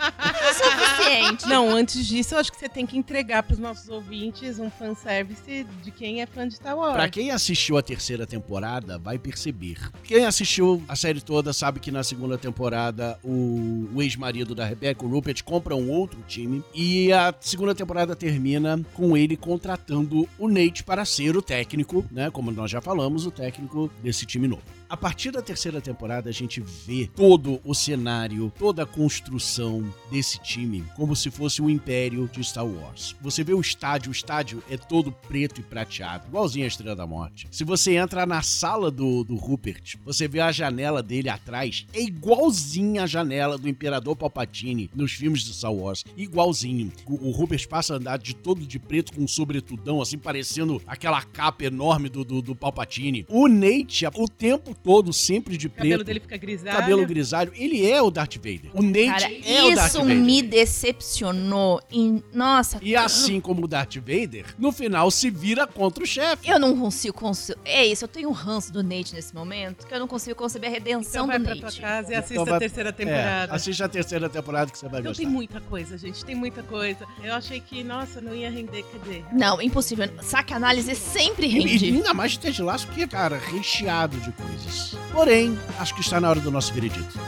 Speaker 2: É o suficiente.
Speaker 1: Não, antes disso, eu acho que você tem que entregar pros nossos ouvintes um fanservice de quem é fã de Star Wars.
Speaker 3: pra quem assistiu a terceira temporada, vai perceber. Quem assistiu a série toda sabe que na segunda temporada o, o ex-marido da Rebecca, o Rupert, compra um outro time. E a segunda temporada termina com ele contratando o Nate para ser o técnico, né? Como nós já falamos, o técnico desse time novo. A partir da terceira temporada, a gente vê todo o cenário, toda a construção desse time como se fosse o Império de Star Wars. Você vê o estádio, o estádio é todo preto e prateado, igualzinho a Estrela da Morte. Se você entra na sala do, do Rupert, você vê a janela dele atrás, é igualzinha a janela do Imperador Palpatine nos filmes de Star Wars. Igualzinho. O, o Rupert passa a andar de todo de preto com um sobretudão, assim, parecendo aquela capa enorme do, do, do Palpatine. O Nate, o tempo todo, sempre de
Speaker 1: O cabelo
Speaker 3: preto.
Speaker 1: dele fica grisalho.
Speaker 3: Cabelo grisalho, ele é o Darth Vader. O Nate
Speaker 2: Cara,
Speaker 3: é o Darth
Speaker 2: isso
Speaker 3: Vader.
Speaker 2: me decepcionou. em- Nossa,
Speaker 3: E assim como o Darth Vader, no final se vira contra o chefe.
Speaker 2: eu não consigo conceber. É isso, eu tenho um ranço do Nate nesse momento, que eu não consigo conceber a redenção
Speaker 1: Então vai
Speaker 2: do
Speaker 1: pra
Speaker 2: Nate.
Speaker 1: tua casa e
Speaker 3: Então
Speaker 1: assista
Speaker 3: vai-
Speaker 1: a terceira temporada.
Speaker 3: É, assiste a terceira temporada que você vai
Speaker 1: Então
Speaker 3: gostar.
Speaker 1: tem muita coisa, gente. Tem muita coisa. Eu achei que, nossa, não ia render, dizer.
Speaker 2: Não, impossível. Saca análise sempre
Speaker 3: E, e
Speaker 2: rende.
Speaker 3: ainda mais de Ted Lasso, que é, cara, recheado de coisas. Porém, acho que está na hora do nosso veredito.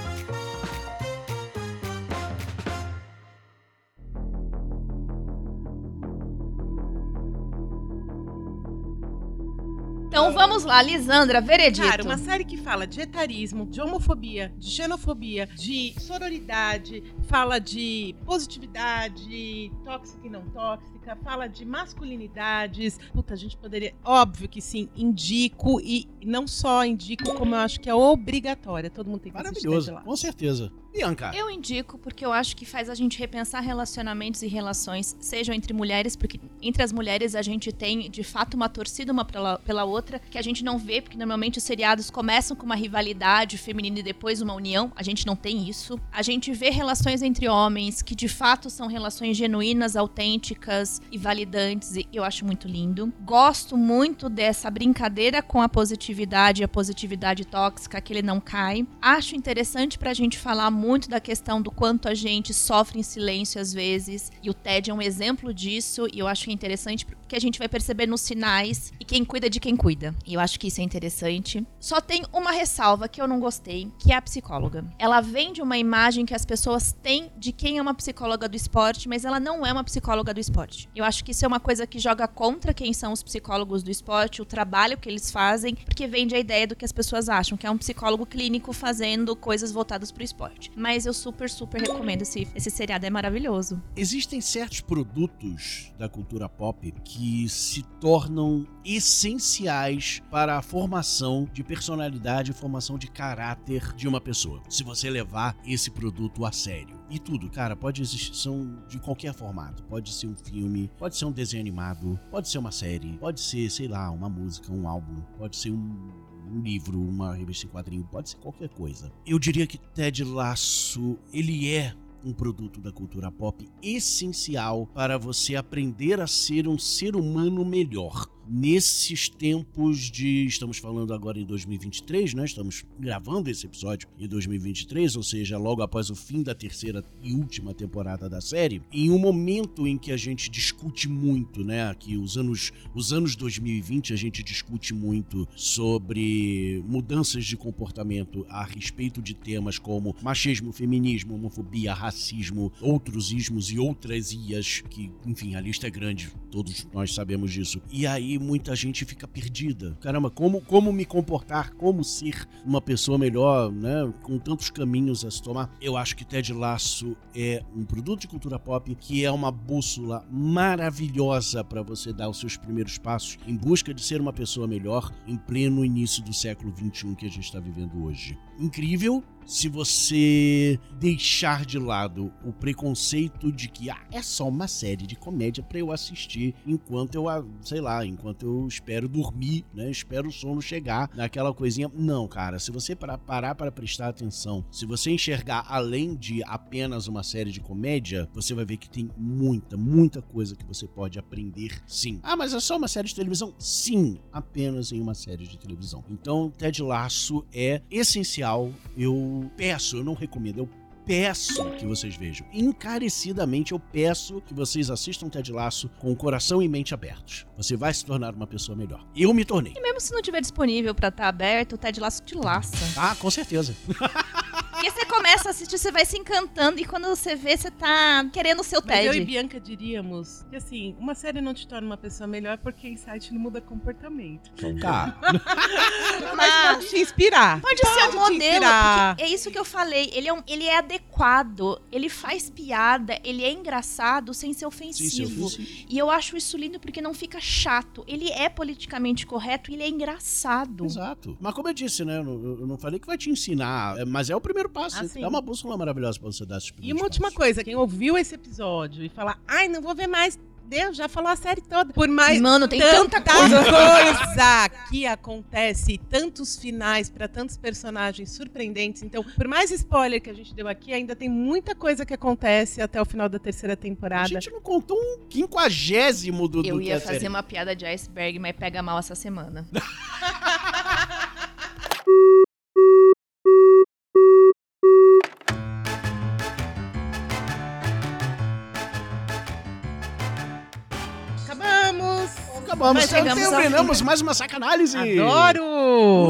Speaker 2: Então vamos lá, Lisandra, veredito.
Speaker 1: Cara, uma série que fala de etarismo, de homofobia, de xenofobia, de sororidade, fala de positividade, tóxica e não tóxica, fala de masculinidades. Puta, a gente poderia. Óbvio que sim, indico e não só indico, como eu acho que é obrigatória. Todo mundo tem que
Speaker 3: Maravilhoso,
Speaker 1: Lasso.
Speaker 3: com certeza. Bianca,
Speaker 2: Eu indico porque eu acho que faz a gente repensar relacionamentos e relações, sejam entre mulheres, porque entre as mulheres a gente tem de fato uma torcida uma pela, pela outra, que a gente não vê, porque normalmente os seriados começam com uma rivalidade feminina e depois uma união. A gente não tem isso. A gente vê relações entre homens que de fato são relações genuínas, autênticas e validantes, e eu acho muito lindo. Gosto muito dessa brincadeira com a positividade e a positividade tóxica, que ele não cai. Acho interessante pra gente falar muito da questão do quanto a gente sofre em silêncio às vezes, e o Ted é um exemplo disso, e eu acho que é interessante porque a gente vai perceber nos sinais e quem cuida de quem cuida. E eu acho que isso é interessante. Só tem uma ressalva que eu não gostei, que é a psicóloga. Ela vende uma imagem que as pessoas têm de quem é uma psicóloga do esporte, mas ela não é uma psicóloga do esporte. Eu acho que isso é uma coisa que joga contra quem são os psicólogos do esporte, o trabalho que eles fazem, porque vende a ideia do que as pessoas acham, que é um psicólogo clínico fazendo coisas voltadas pro esporte. Mas eu super, super recomendo esse, esse seriado, é maravilhoso.
Speaker 3: existem certos produtos da cultura pop que se tornam essenciais para a formação de personalidade formação de caráter de uma pessoa. Se você levar esse produto a sério. E tudo, cara, pode existir, são de qualquer formato. Pode ser um filme, pode ser um desenho animado, pode ser uma série, pode ser, sei lá, uma música, um álbum, pode ser um um livro, uma revista em quadrinho, pode ser qualquer coisa. Eu diria que Ted Lasso, ele é um produto da cultura pop essencial para você aprender a ser um ser humano melhor. Nesses tempos de. Estamos falando agora em 2023, né? Estamos gravando esse episódio em 2023, ou seja, logo após o fim da terceira e última temporada da série. Em um momento em que a gente discute muito, né? Que os anos, os anos 2020 a gente discute muito sobre mudanças de comportamento a respeito de temas como machismo, feminismo, homofobia, racismo, outros ismos e outras ias, que, enfim, a lista é grande, todos nós sabemos disso. E aí muita gente fica perdida. Caramba, como, como me comportar, como ser uma pessoa melhor, né? Com tantos caminhos a se tomar. Eu acho que Ted Lasso é um produto de cultura pop que é uma bússola maravilhosa para você dar os seus primeiros passos em busca de ser uma pessoa melhor em pleno início do século 21 que a gente está vivendo hoje. Incrível se você deixar de lado o preconceito de que ah, é só uma série de comédia para eu assistir enquanto eu, sei lá, enquanto eu espero dormir, né? Espero o sono chegar naquela coisinha. Não, cara, se você para- parar para prestar atenção, se você enxergar além de apenas uma série de comédia, você vai ver que tem muita, muita coisa que você pode aprender sim. Ah, mas é só uma série de televisão? Sim, apenas em uma série de televisão. Então, Ted Lasso é essencial. Eu peço, eu não recomendo, eu peço que vocês vejam. Encarecidamente eu peço que vocês assistam Ted Lasso com o coração e mente abertos. Você vai se tornar uma pessoa melhor. Eu me tornei.
Speaker 2: E mesmo se não tiver disponível pra estar aberto, o Ted Laço te laça.
Speaker 3: Ah, com certeza.
Speaker 2: Porque você começa a assistir, você vai se encantando e quando você vê, você tá querendo o seu
Speaker 1: Mas eu e
Speaker 2: TED.
Speaker 1: Bianca diríamos que, assim, uma série não te torna uma pessoa melhor porque insight não muda comportamento.
Speaker 3: Tá.
Speaker 1: Mas pode te inspirar.
Speaker 2: Pode, ser um modelo, é isso que eu falei. Ele é, um- ele é adequado, ele faz piada, ele é engraçado sem ser ofensivo.
Speaker 3: sim, sim.
Speaker 2: E eu acho isso lindo porque não fica chato. Ele é politicamente correto e ele é engraçado.
Speaker 3: Exato. Mas como eu disse, né? Eu não, eu não falei que vai te ensinar, é, mas é o primeiro passo.
Speaker 1: Ah, sim.
Speaker 3: é uma bússola maravilhosa pra você dar esses
Speaker 1: E
Speaker 3: primeiros
Speaker 1: uma última coisa, quem ouviu esse episódio e falar, ai, não vou ver mais. Deus já falou a série toda. Por mais
Speaker 2: Mano, tem tanta coisa.
Speaker 1: coisa que acontece, e tantos finais pra tantos personagens surpreendentes. Então, por mais spoiler que a gente deu aqui, ainda tem muita coisa que acontece até o final da terceira
Speaker 3: A
Speaker 1: temporada.
Speaker 3: gente não contou um quinquagésimo do,
Speaker 2: Eu
Speaker 3: do que
Speaker 2: ia
Speaker 3: a série.
Speaker 2: fazer uma piada de iceberg, mas pega mal essa semana.
Speaker 1: Acabamos!
Speaker 3: Terminamos mais uma sacanálise.
Speaker 1: Adoro!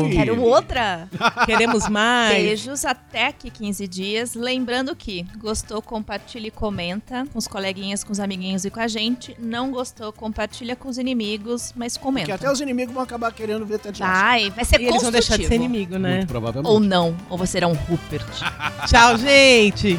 Speaker 3: Ui.
Speaker 2: Quero outra.
Speaker 1: Queremos mais.
Speaker 2: Beijos até aqui 15 dias. Lembrando que gostou, compartilha e comenta com os coleguinhas, com os amiguinhos e com a gente. Não gostou, compartilha com os inimigos, mas
Speaker 3: Porque
Speaker 2: comenta.
Speaker 3: até os inimigos vão acabar querendo ver Ted Lasso.
Speaker 2: Vai, vai ser
Speaker 1: E eles vão deixar de ser inimigo, né?
Speaker 3: Muito provavelmente.
Speaker 2: Ou não, ou você será um Rupert.
Speaker 1: Tchau, gente!